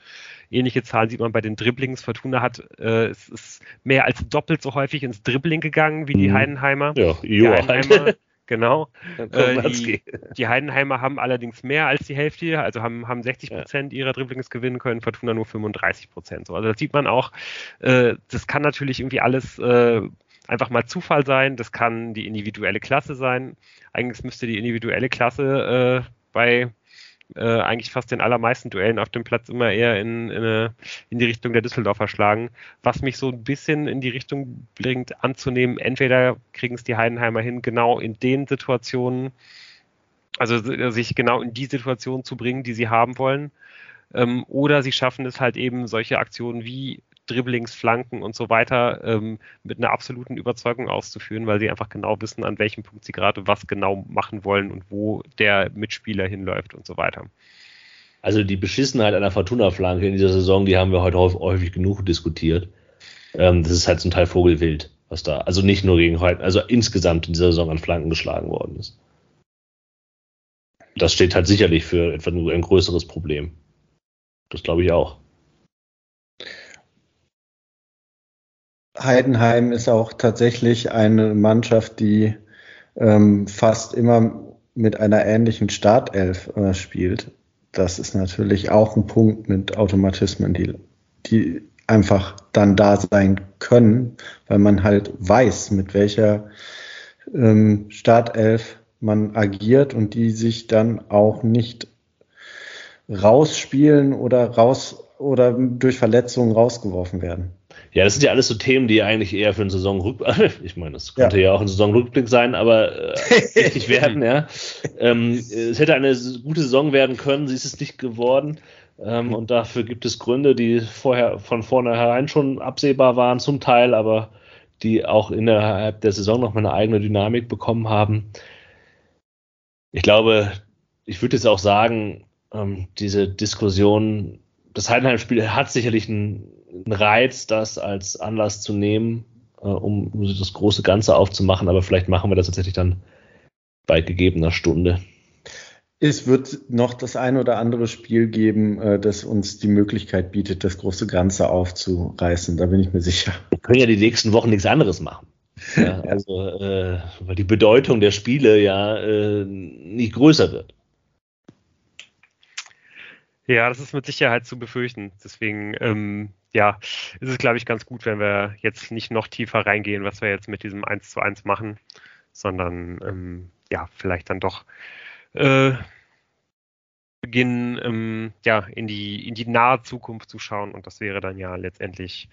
ähnliche Zahlen sieht man bei den Dribblings. Fortuna hat äh, es ist mehr als doppelt so häufig ins Dribbling gegangen wie die mhm. Heidenheimer. Ja, die Heidenheimer Genau. Äh, die, die, Heidenheimer haben allerdings mehr als die Hälfte, also haben, haben 60 Prozent ja. ihrer Dribblings gewinnen können, Fortuna nur 35 Prozent. So, also das sieht man auch, äh, das kann natürlich irgendwie alles äh, einfach mal Zufall sein, das kann die individuelle Klasse sein. Eigentlich müsste die individuelle Klasse äh, bei äh, eigentlich fast den allermeisten Duellen auf dem Platz immer eher in, in, eine, in die Richtung der Düsseldorfer schlagen, was mich so ein bisschen in die Richtung bringt, anzunehmen, entweder kriegen es die Heidenheimer hin, genau in den Situationen, also sich genau in die Situation zu bringen, die sie haben wollen, ähm, oder sie schaffen es halt eben, solche Aktionen wie Dribblings, Flanken und so weiter ähm, mit einer absoluten Überzeugung auszuführen, weil sie einfach genau wissen, an welchem Punkt sie gerade was genau machen wollen und wo der Mitspieler hinläuft und so weiter. Also die Beschissenheit einer Fortuna-Flanke in dieser Saison, die haben wir heute häufig genug diskutiert. Ähm, das ist halt zum Teil Vogelwild, was da, also nicht nur gegen heute, also insgesamt in dieser Saison an Flanken geschlagen worden ist. Das steht halt sicherlich für etwa ein größeres Problem. Das glaube ich auch. Heidenheim ist auch tatsächlich eine Mannschaft, die ähm, fast immer mit einer ähnlichen Startelf äh, spielt. Das ist natürlich auch ein Punkt mit Automatismen, die, die einfach dann da sein können, weil man halt weiß, mit welcher ähm, Startelf man agiert und die sich dann auch nicht rausspielen oder raus oder durch Verletzungen rausgeworfen werden. Ja, das sind ja alles so Themen, die eigentlich eher für einen Saisonrückblick, ich meine, das könnte ja, ja auch ein Saisonrückblick sein, aber äh, wichtig werden, ja. Ähm, es hätte eine gute Saison werden können, sie ist es nicht geworden. Ähm, und dafür gibt es Gründe, die vorher von vornherein schon absehbar waren, zum Teil, aber die auch innerhalb der Saison nochmal eine eigene Dynamik bekommen haben. Ich glaube, ich würde jetzt auch sagen, ähm, diese Diskussion, das Heidenheim-Spiel hat sicherlich einen ein Reiz, das als Anlass zu nehmen, äh, um das große Ganze aufzumachen, aber vielleicht machen wir das tatsächlich dann bei gegebener Stunde. Es wird noch das ein oder andere Spiel geben, äh, das uns die Möglichkeit bietet, das große Ganze aufzureißen. Da bin ich mir sicher. Wir können ja die nächsten Wochen nichts anderes machen. Ja, also, äh, weil die Bedeutung der Spiele ja äh, nicht größer wird. Ja, das ist mit Sicherheit zu befürchten. Deswegen ähm, ja, ist es, glaube ich, ganz gut, wenn wir jetzt nicht noch tiefer reingehen, was wir jetzt mit diesem 1 zu 1 machen, sondern ähm, ja, vielleicht dann doch äh, beginnen, ähm, ja, in die, in die nahe Zukunft zu schauen. Und das wäre dann ja letztendlich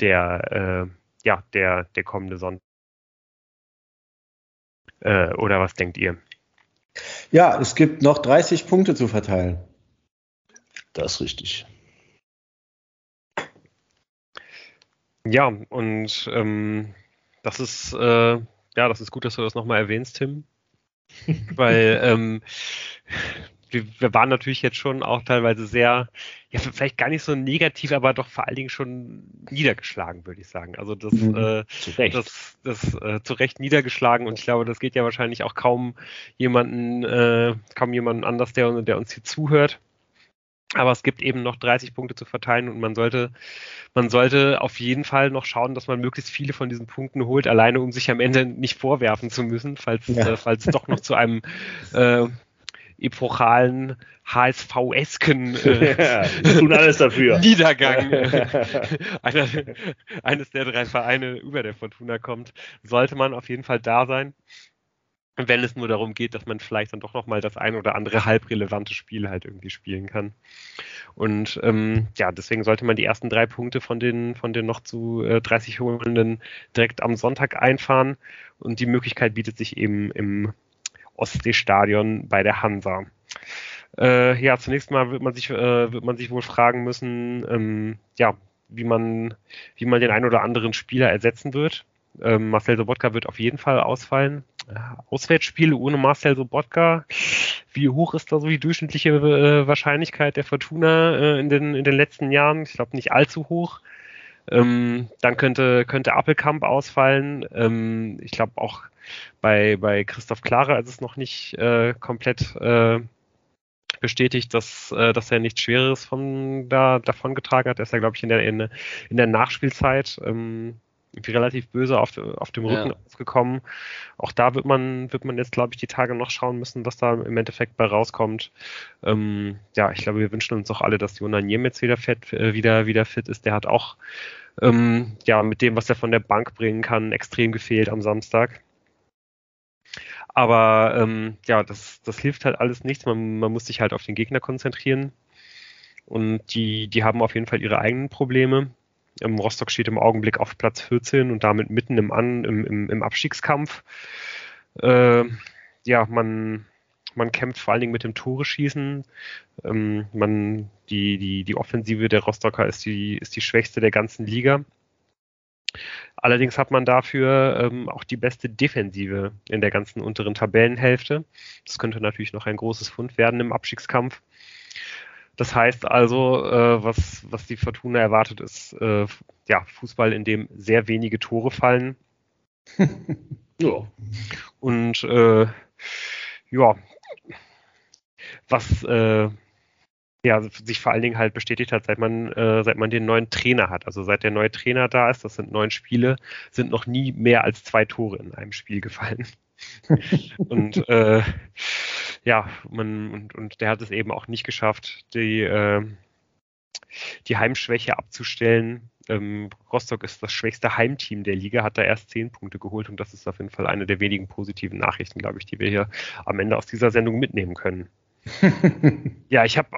der, äh, ja, der, der kommende Sonntag. Äh, oder was denkt ihr? Ja, es gibt noch 30 Punkte zu verteilen. Das ist richtig. Ja, und ähm, das ist äh, ja, das ist gut, dass du das nochmal erwähnst, Tim. Weil ähm, wir, wir, waren natürlich jetzt schon auch teilweise sehr, ja, vielleicht gar nicht so negativ, aber doch vor allen Dingen schon niedergeschlagen, würde ich sagen. Also das, mhm, äh, zu Recht. das, das äh, zu Recht niedergeschlagen und ich glaube, das geht ja wahrscheinlich auch kaum jemanden, äh, kaum jemanden anders, der, der uns hier zuhört. Aber es gibt eben noch 30 Punkte zu verteilen und man sollte, man sollte auf jeden Fall noch schauen, dass man möglichst viele von diesen Punkten holt, alleine um sich am Ende nicht vorwerfen zu müssen, falls, ja. äh, falls es doch noch zu einem äh, epochalen HSV-esken äh, ja, tun alles dafür. Niedergang äh, einer, eines der drei Vereine über der Fortuna kommt, sollte man auf jeden Fall da sein wenn es nur darum geht, dass man vielleicht dann doch nochmal das ein oder andere halbrelevante Spiel halt irgendwie spielen kann. Und ähm, ja, deswegen sollte man die ersten drei Punkte von den, von den noch zu äh, 30 Holenden direkt am Sonntag einfahren. Und die Möglichkeit bietet sich eben im Ostseestadion bei der Hansa. Äh, ja, zunächst mal wird man sich, äh, wird man sich wohl fragen müssen, ähm, ja, wie man, wie man den ein oder anderen Spieler ersetzen wird. Ähm, Marcel Sobotka wird auf jeden Fall ausfallen. Äh, Auswärtsspiele ohne Marcel Sobotka. Wie hoch ist da so die durchschnittliche äh, Wahrscheinlichkeit der Fortuna äh, in, den, in den letzten Jahren? Ich glaube nicht allzu hoch. Ähm, dann könnte, könnte Appelkamp ausfallen. Ähm, ich glaube auch bei, bei Christoph Klare ist es noch nicht äh, komplett äh, bestätigt, dass, äh, dass er nichts Schweres von da davon getragen hat. Er ist ja, glaube ich, in der, in, in der Nachspielzeit ähm, relativ böse auf, auf dem Rücken ja. ausgekommen. Auch da wird man, wird man jetzt, glaube ich, die Tage noch schauen müssen, was da im Endeffekt bei rauskommt. Ähm, ja, ich glaube, wir wünschen uns auch alle, dass Jonas Niemetz wieder fit, äh, wieder, wieder fit ist. Der hat auch, ähm, ja, mit dem, was er von der Bank bringen kann, extrem gefehlt am Samstag. Aber ähm, ja, das, das hilft halt alles nichts. Man, man muss sich halt auf den Gegner konzentrieren. Und die, die haben auf jeden Fall ihre eigenen Probleme. Rostock steht im Augenblick auf Platz 14 und damit mitten im, An, im, im, im Abstiegskampf. Äh, ja, man, man kämpft vor allen Dingen mit dem Tore schießen. Ähm, die, die, die Offensive der Rostocker ist die, ist die schwächste der ganzen Liga. Allerdings hat man dafür ähm, auch die beste Defensive in der ganzen unteren Tabellenhälfte. Das könnte natürlich noch ein großes Fund werden im Abstiegskampf. Das heißt also, äh, was, was die Fortuna erwartet, ist äh, ja, Fußball, in dem sehr wenige Tore fallen. ja. Und äh, ja, was äh, ja, sich vor allen Dingen halt bestätigt hat, seit man, äh, seit man den neuen Trainer hat. Also seit der neue Trainer da ist, das sind neun Spiele, sind noch nie mehr als zwei Tore in einem Spiel gefallen. und äh, ja, man, und, und der hat es eben auch nicht geschafft, die, äh, die Heimschwäche abzustellen. Ähm, Rostock ist das schwächste Heimteam der Liga, hat da erst zehn Punkte geholt und das ist auf jeden Fall eine der wenigen positiven Nachrichten, glaube ich, die wir hier am Ende aus dieser Sendung mitnehmen können. ja, ich habe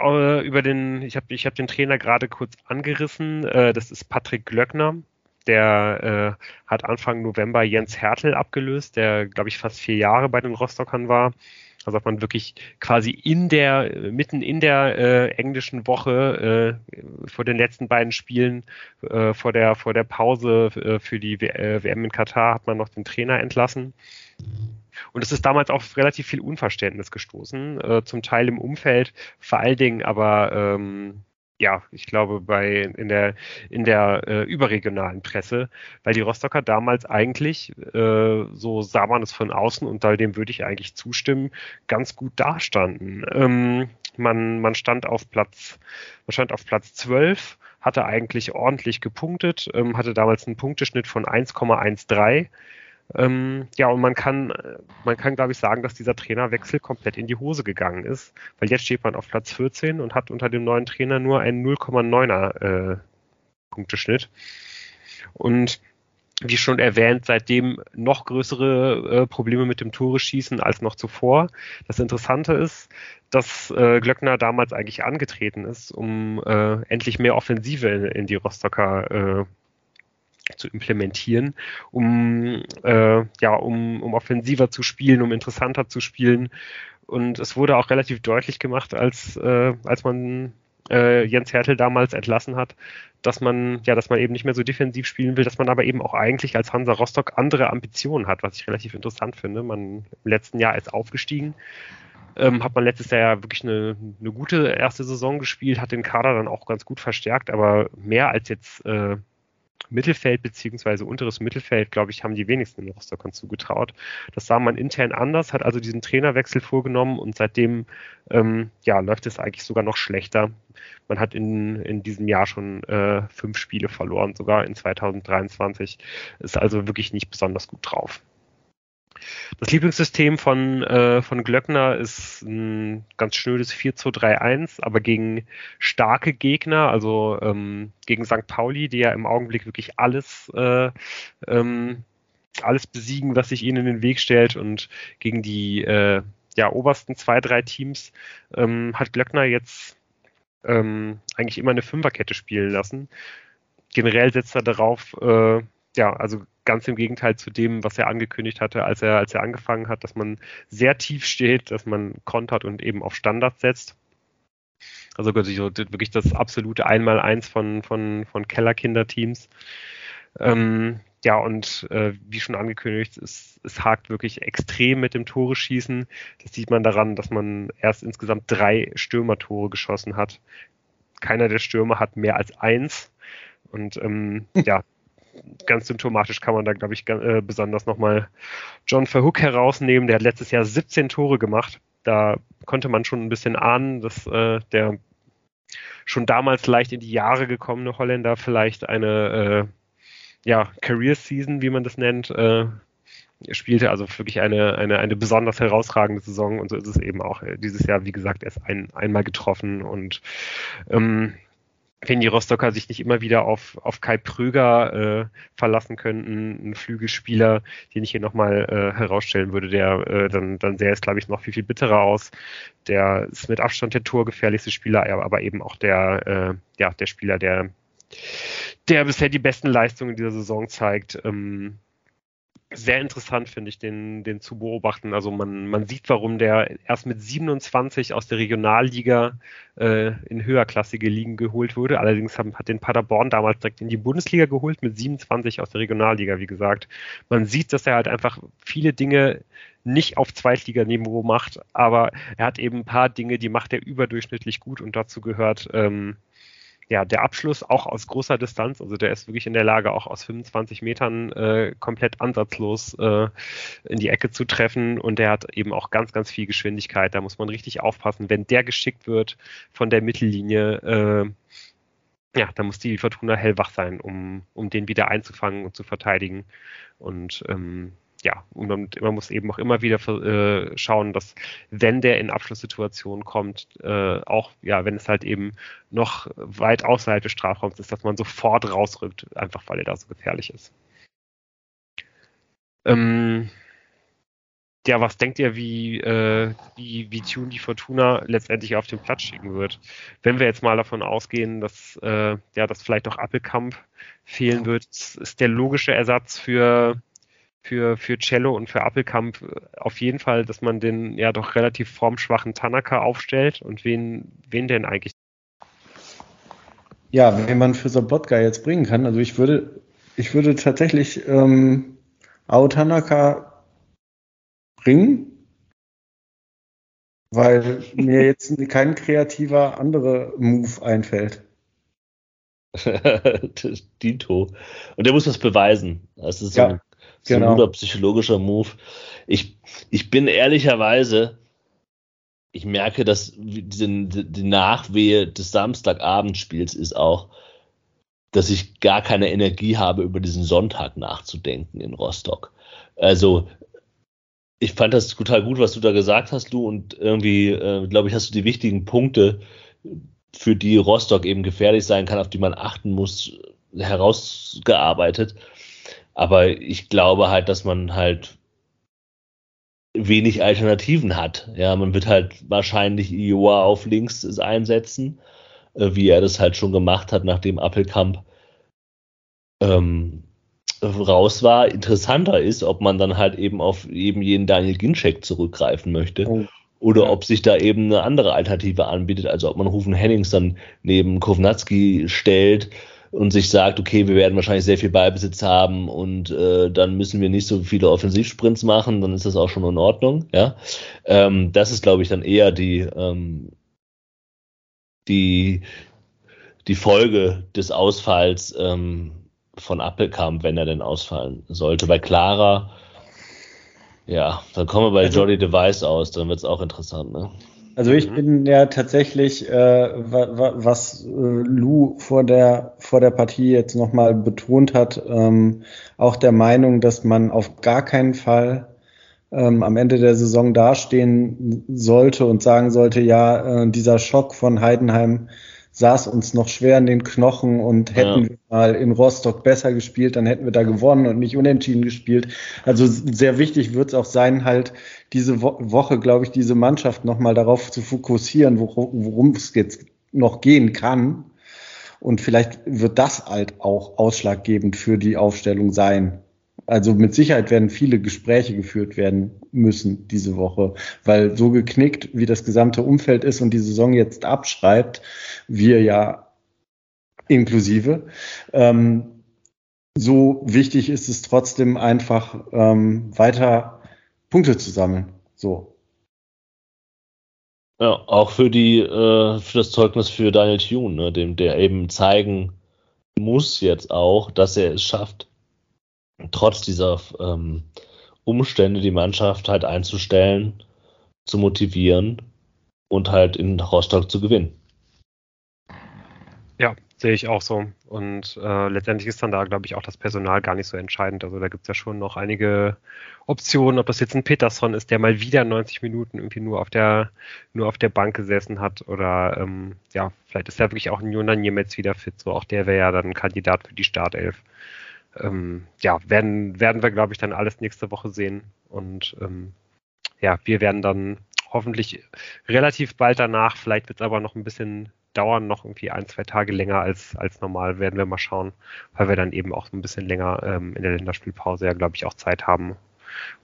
äh, über den, ich habe ich hab den Trainer gerade kurz angerissen. Äh, das ist Patrick Glöckner. Der äh, hat Anfang November Jens Hertel abgelöst, der, glaube ich, fast vier Jahre bei den Rostockern war. Also hat man wirklich quasi in der, mitten in der äh, englischen Woche äh, vor den letzten beiden Spielen, äh, vor der, vor der Pause äh, für die w äh, WM in Katar hat man noch den Trainer entlassen. Und es ist damals auf relativ viel Unverständnis gestoßen, äh, zum Teil im Umfeld, vor allen Dingen aber ähm, ja, ich glaube, bei in der in der äh, überregionalen Presse, weil die Rostocker damals eigentlich, äh, so sah man es von außen und dem würde ich eigentlich zustimmen, ganz gut dastanden. Ähm, man, man stand auf Platz, man stand auf Platz 12, hatte eigentlich ordentlich gepunktet, ähm, hatte damals einen Punkteschnitt von 1,13 ähm, ja, und man kann, man kann, glaube ich, sagen, dass dieser Trainerwechsel komplett in die Hose gegangen ist, weil jetzt steht man auf Platz 14 und hat unter dem neuen Trainer nur einen 0,9er äh, Punkteschnitt. Und wie schon erwähnt, seitdem noch größere äh, Probleme mit dem Tore schießen als noch zuvor. Das Interessante ist, dass äh, Glöckner damals eigentlich angetreten ist, um äh, endlich mehr Offensive in, in die Rostocker zu implementieren, um, äh, ja, um, um offensiver zu spielen, um interessanter zu spielen. Und es wurde auch relativ deutlich gemacht, als, äh, als man äh, Jens Hertel damals entlassen hat, dass man, ja, dass man eben nicht mehr so defensiv spielen will, dass man aber eben auch eigentlich als Hansa Rostock andere Ambitionen hat, was ich relativ interessant finde. Man im letzten Jahr ist aufgestiegen, ähm, hat man letztes Jahr ja wirklich eine, eine gute erste Saison gespielt, hat den Kader dann auch ganz gut verstärkt, aber mehr als jetzt äh, Mittelfeld beziehungsweise unteres Mittelfeld, glaube ich, haben die wenigsten den Rostockern zugetraut. Das sah man intern anders, hat also diesen Trainerwechsel vorgenommen und seitdem ähm, ja, läuft es eigentlich sogar noch schlechter. Man hat in, in diesem Jahr schon äh, fünf Spiele verloren, sogar in 2023. Ist also wirklich nicht besonders gut drauf. Das Lieblingssystem von, äh, von Glöckner ist ein ganz schnödes 4-2-3-1, aber gegen starke Gegner, also ähm, gegen St. Pauli, die ja im Augenblick wirklich alles, äh, ähm, alles besiegen, was sich ihnen in den Weg stellt und gegen die äh, ja, obersten zwei, drei Teams ähm, hat Glöckner jetzt ähm, eigentlich immer eine Fünferkette spielen lassen. Generell setzt er darauf, äh, ja, also ganz im Gegenteil zu dem, was er angekündigt hatte, als er, als er angefangen hat, dass man sehr tief steht, dass man kontert und eben auf Standards setzt. Also wirklich das absolute Einmaleins von, von, von Kellerkinderteams. Ähm, ja, und äh, wie schon angekündigt, es, es hakt wirklich extrem mit dem Tore schießen. Das sieht man daran, dass man erst insgesamt drei Stürmertore geschossen hat. Keiner der Stürmer hat mehr als eins. Und ähm, ja, ganz symptomatisch kann man da, glaube ich, äh, besonders nochmal John Verhook herausnehmen. Der hat letztes Jahr 17 Tore gemacht. Da konnte man schon ein bisschen ahnen, dass äh, der schon damals leicht in die Jahre gekommene Holländer vielleicht eine äh, ja, Career Season, wie man das nennt, äh, spielte. Also wirklich eine, eine, eine besonders herausragende Saison. Und so ist es eben auch dieses Jahr, wie gesagt, erst ein, einmal getroffen. Und ähm, wenn die Rostocker sich nicht immer wieder auf, auf Kai Prüger äh, verlassen könnten, ein Flügelspieler, den ich hier nochmal äh, herausstellen würde, der äh, dann, dann sähe es, glaube ich, noch viel, viel bitterer aus. Der ist mit Abstand der torgefährlichste Spieler, aber eben auch der, äh, ja, der Spieler, der, der bisher die besten Leistungen dieser Saison zeigt. Ähm, sehr interessant, finde ich, den, den zu beobachten. Also man, man sieht, warum der erst mit 27 aus der Regionalliga äh, in höherklassige Ligen geholt wurde. Allerdings haben, hat den Paderborn damals direkt in die Bundesliga geholt mit 27 aus der Regionalliga, wie gesagt. Man sieht, dass er halt einfach viele Dinge nicht auf Zweitliganiveau macht, aber er hat eben ein paar Dinge, die macht er überdurchschnittlich gut und dazu gehört ähm, ja, der Abschluss auch aus großer Distanz, also der ist wirklich in der Lage, auch aus 25 Metern äh, komplett ansatzlos äh, in die Ecke zu treffen und der hat eben auch ganz, ganz viel Geschwindigkeit. Da muss man richtig aufpassen. Wenn der geschickt wird von der Mittellinie, äh, ja, da muss die Fortuna hellwach sein, um, um den wieder einzufangen und zu verteidigen. Und ähm, ja, und man, man, muss eben auch immer wieder äh, schauen, dass wenn der in Abschlusssituationen kommt, äh, auch ja, wenn es halt eben noch weit außerhalb des Strafraums ist, dass man sofort rausrückt, einfach weil er da so gefährlich ist. Ähm, ja, was denkt ihr, wie, äh, wie, wie Tune die Fortuna letztendlich auf den Platz schicken wird? Wenn wir jetzt mal davon ausgehen, dass, äh, ja, dass vielleicht auch Appelkamp fehlen wird, ist der logische Ersatz für für, für Cello und für Appelkamp äh, auf jeden Fall, dass man den ja doch relativ formschwachen Tanaka aufstellt und wen, wen denn eigentlich? Ja, wen man für Sobotka jetzt bringen kann. Also ich würde, ich würde tatsächlich ähm, Ao Tanaka bringen, weil mir jetzt kein kreativer anderer Move einfällt. Dito. Und der muss was beweisen. Das ist ja. so so genau. ein guter psychologischer Move. Ich, ich bin ehrlicherweise, ich merke, dass die, die Nachwehe des Samstagabendspiels ist auch, dass ich gar keine Energie habe, über diesen Sonntag nachzudenken in Rostock. Also, ich fand das total gut, was du da gesagt hast, du, und irgendwie, äh, glaube ich, hast du die wichtigen Punkte, für die Rostock eben gefährlich sein kann, auf die man achten muss, herausgearbeitet. Aber ich glaube halt, dass man halt wenig Alternativen hat. Ja, man wird halt wahrscheinlich Iowa auf links einsetzen, äh, wie er das halt schon gemacht hat, nachdem Appelkamp ähm, raus war. Interessanter ist, ob man dann halt eben auf eben jenen Daniel Ginczek zurückgreifen möchte. Oh. Oder ob sich da eben eine andere Alternative anbietet, also ob man Rufen Hennings dann neben Kovnatski stellt und sich sagt, okay, wir werden wahrscheinlich sehr viel Ballbesitz haben und äh, dann müssen wir nicht so viele Offensivsprints machen, dann ist das auch schon in Ordnung. Ja, ähm, das ist, glaube ich, dann eher die ähm, die die Folge des Ausfalls ähm, von Appelkamp, wenn er denn ausfallen sollte. Bei Clara, ja, dann kommen wir bei also, Jolly Device aus, dann wird es auch interessant, ne? Also ich mhm. bin ja tatsächlich, äh, was äh, Lou vor der, vor der Partie jetzt nochmal betont hat, ähm, auch der Meinung, dass man auf gar keinen Fall ähm, am Ende der Saison dastehen sollte und sagen sollte, ja, äh, dieser Schock von Heidenheim saß uns noch schwer in den Knochen und hätten ja. wir mal in Rostock besser gespielt, dann hätten wir da gewonnen und nicht unentschieden gespielt. Also sehr wichtig wird es auch sein, halt diese Wo Woche, glaube ich, diese Mannschaft nochmal darauf zu fokussieren, worum es jetzt noch gehen kann. Und vielleicht wird das halt auch ausschlaggebend für die Aufstellung sein. Also mit Sicherheit werden viele Gespräche geführt werden müssen diese Woche, weil so geknickt, wie das gesamte Umfeld ist und die Saison jetzt abschreibt, wir ja inklusive, ähm, so wichtig ist es trotzdem einfach ähm, weiter Punkte zu sammeln. So. Ja, auch für die äh, für das Zeugnis für Daniel Thune, ne, dem der eben zeigen muss jetzt auch, dass er es schafft, trotz dieser ähm, Umstände die Mannschaft halt einzustellen, zu motivieren und halt in Rostock zu gewinnen. Ja, Sehe ich auch so. Und äh, letztendlich ist dann da, glaube ich, auch das Personal gar nicht so entscheidend. Also da gibt es ja schon noch einige Optionen, ob das jetzt ein Peterson ist, der mal wieder 90 Minuten irgendwie nur auf der, nur auf der Bank gesessen hat. Oder ähm, ja, vielleicht ist ja wirklich auch ein Jonan Niemetz wieder fit. So auch der wäre ja dann Kandidat für die Startelf. Ähm, ja, werden, werden wir, glaube ich, dann alles nächste Woche sehen. Und ähm, ja, wir werden dann hoffentlich relativ bald danach, vielleicht wird es aber noch ein bisschen dauern noch irgendwie ein, zwei Tage länger als, als normal, werden wir mal schauen, weil wir dann eben auch ein bisschen länger ähm, in der Länderspielpause ja, glaube ich, auch Zeit haben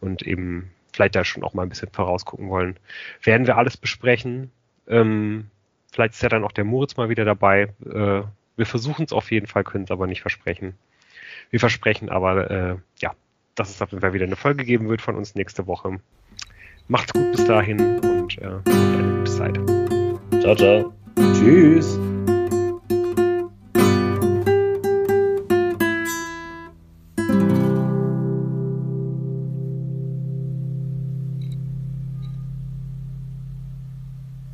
und eben vielleicht da schon auch mal ein bisschen vorausgucken wollen. Werden wir alles besprechen. Ähm, vielleicht ist ja dann auch der Moritz mal wieder dabei. Äh, wir versuchen es auf jeden Fall, können es aber nicht versprechen. Wir versprechen aber, äh, ja, dass es auf jeden Fall wieder eine Folge geben wird von uns nächste Woche. Macht's gut bis dahin und äh, eine gute Zeit. Ciao, ciao. Tschüss.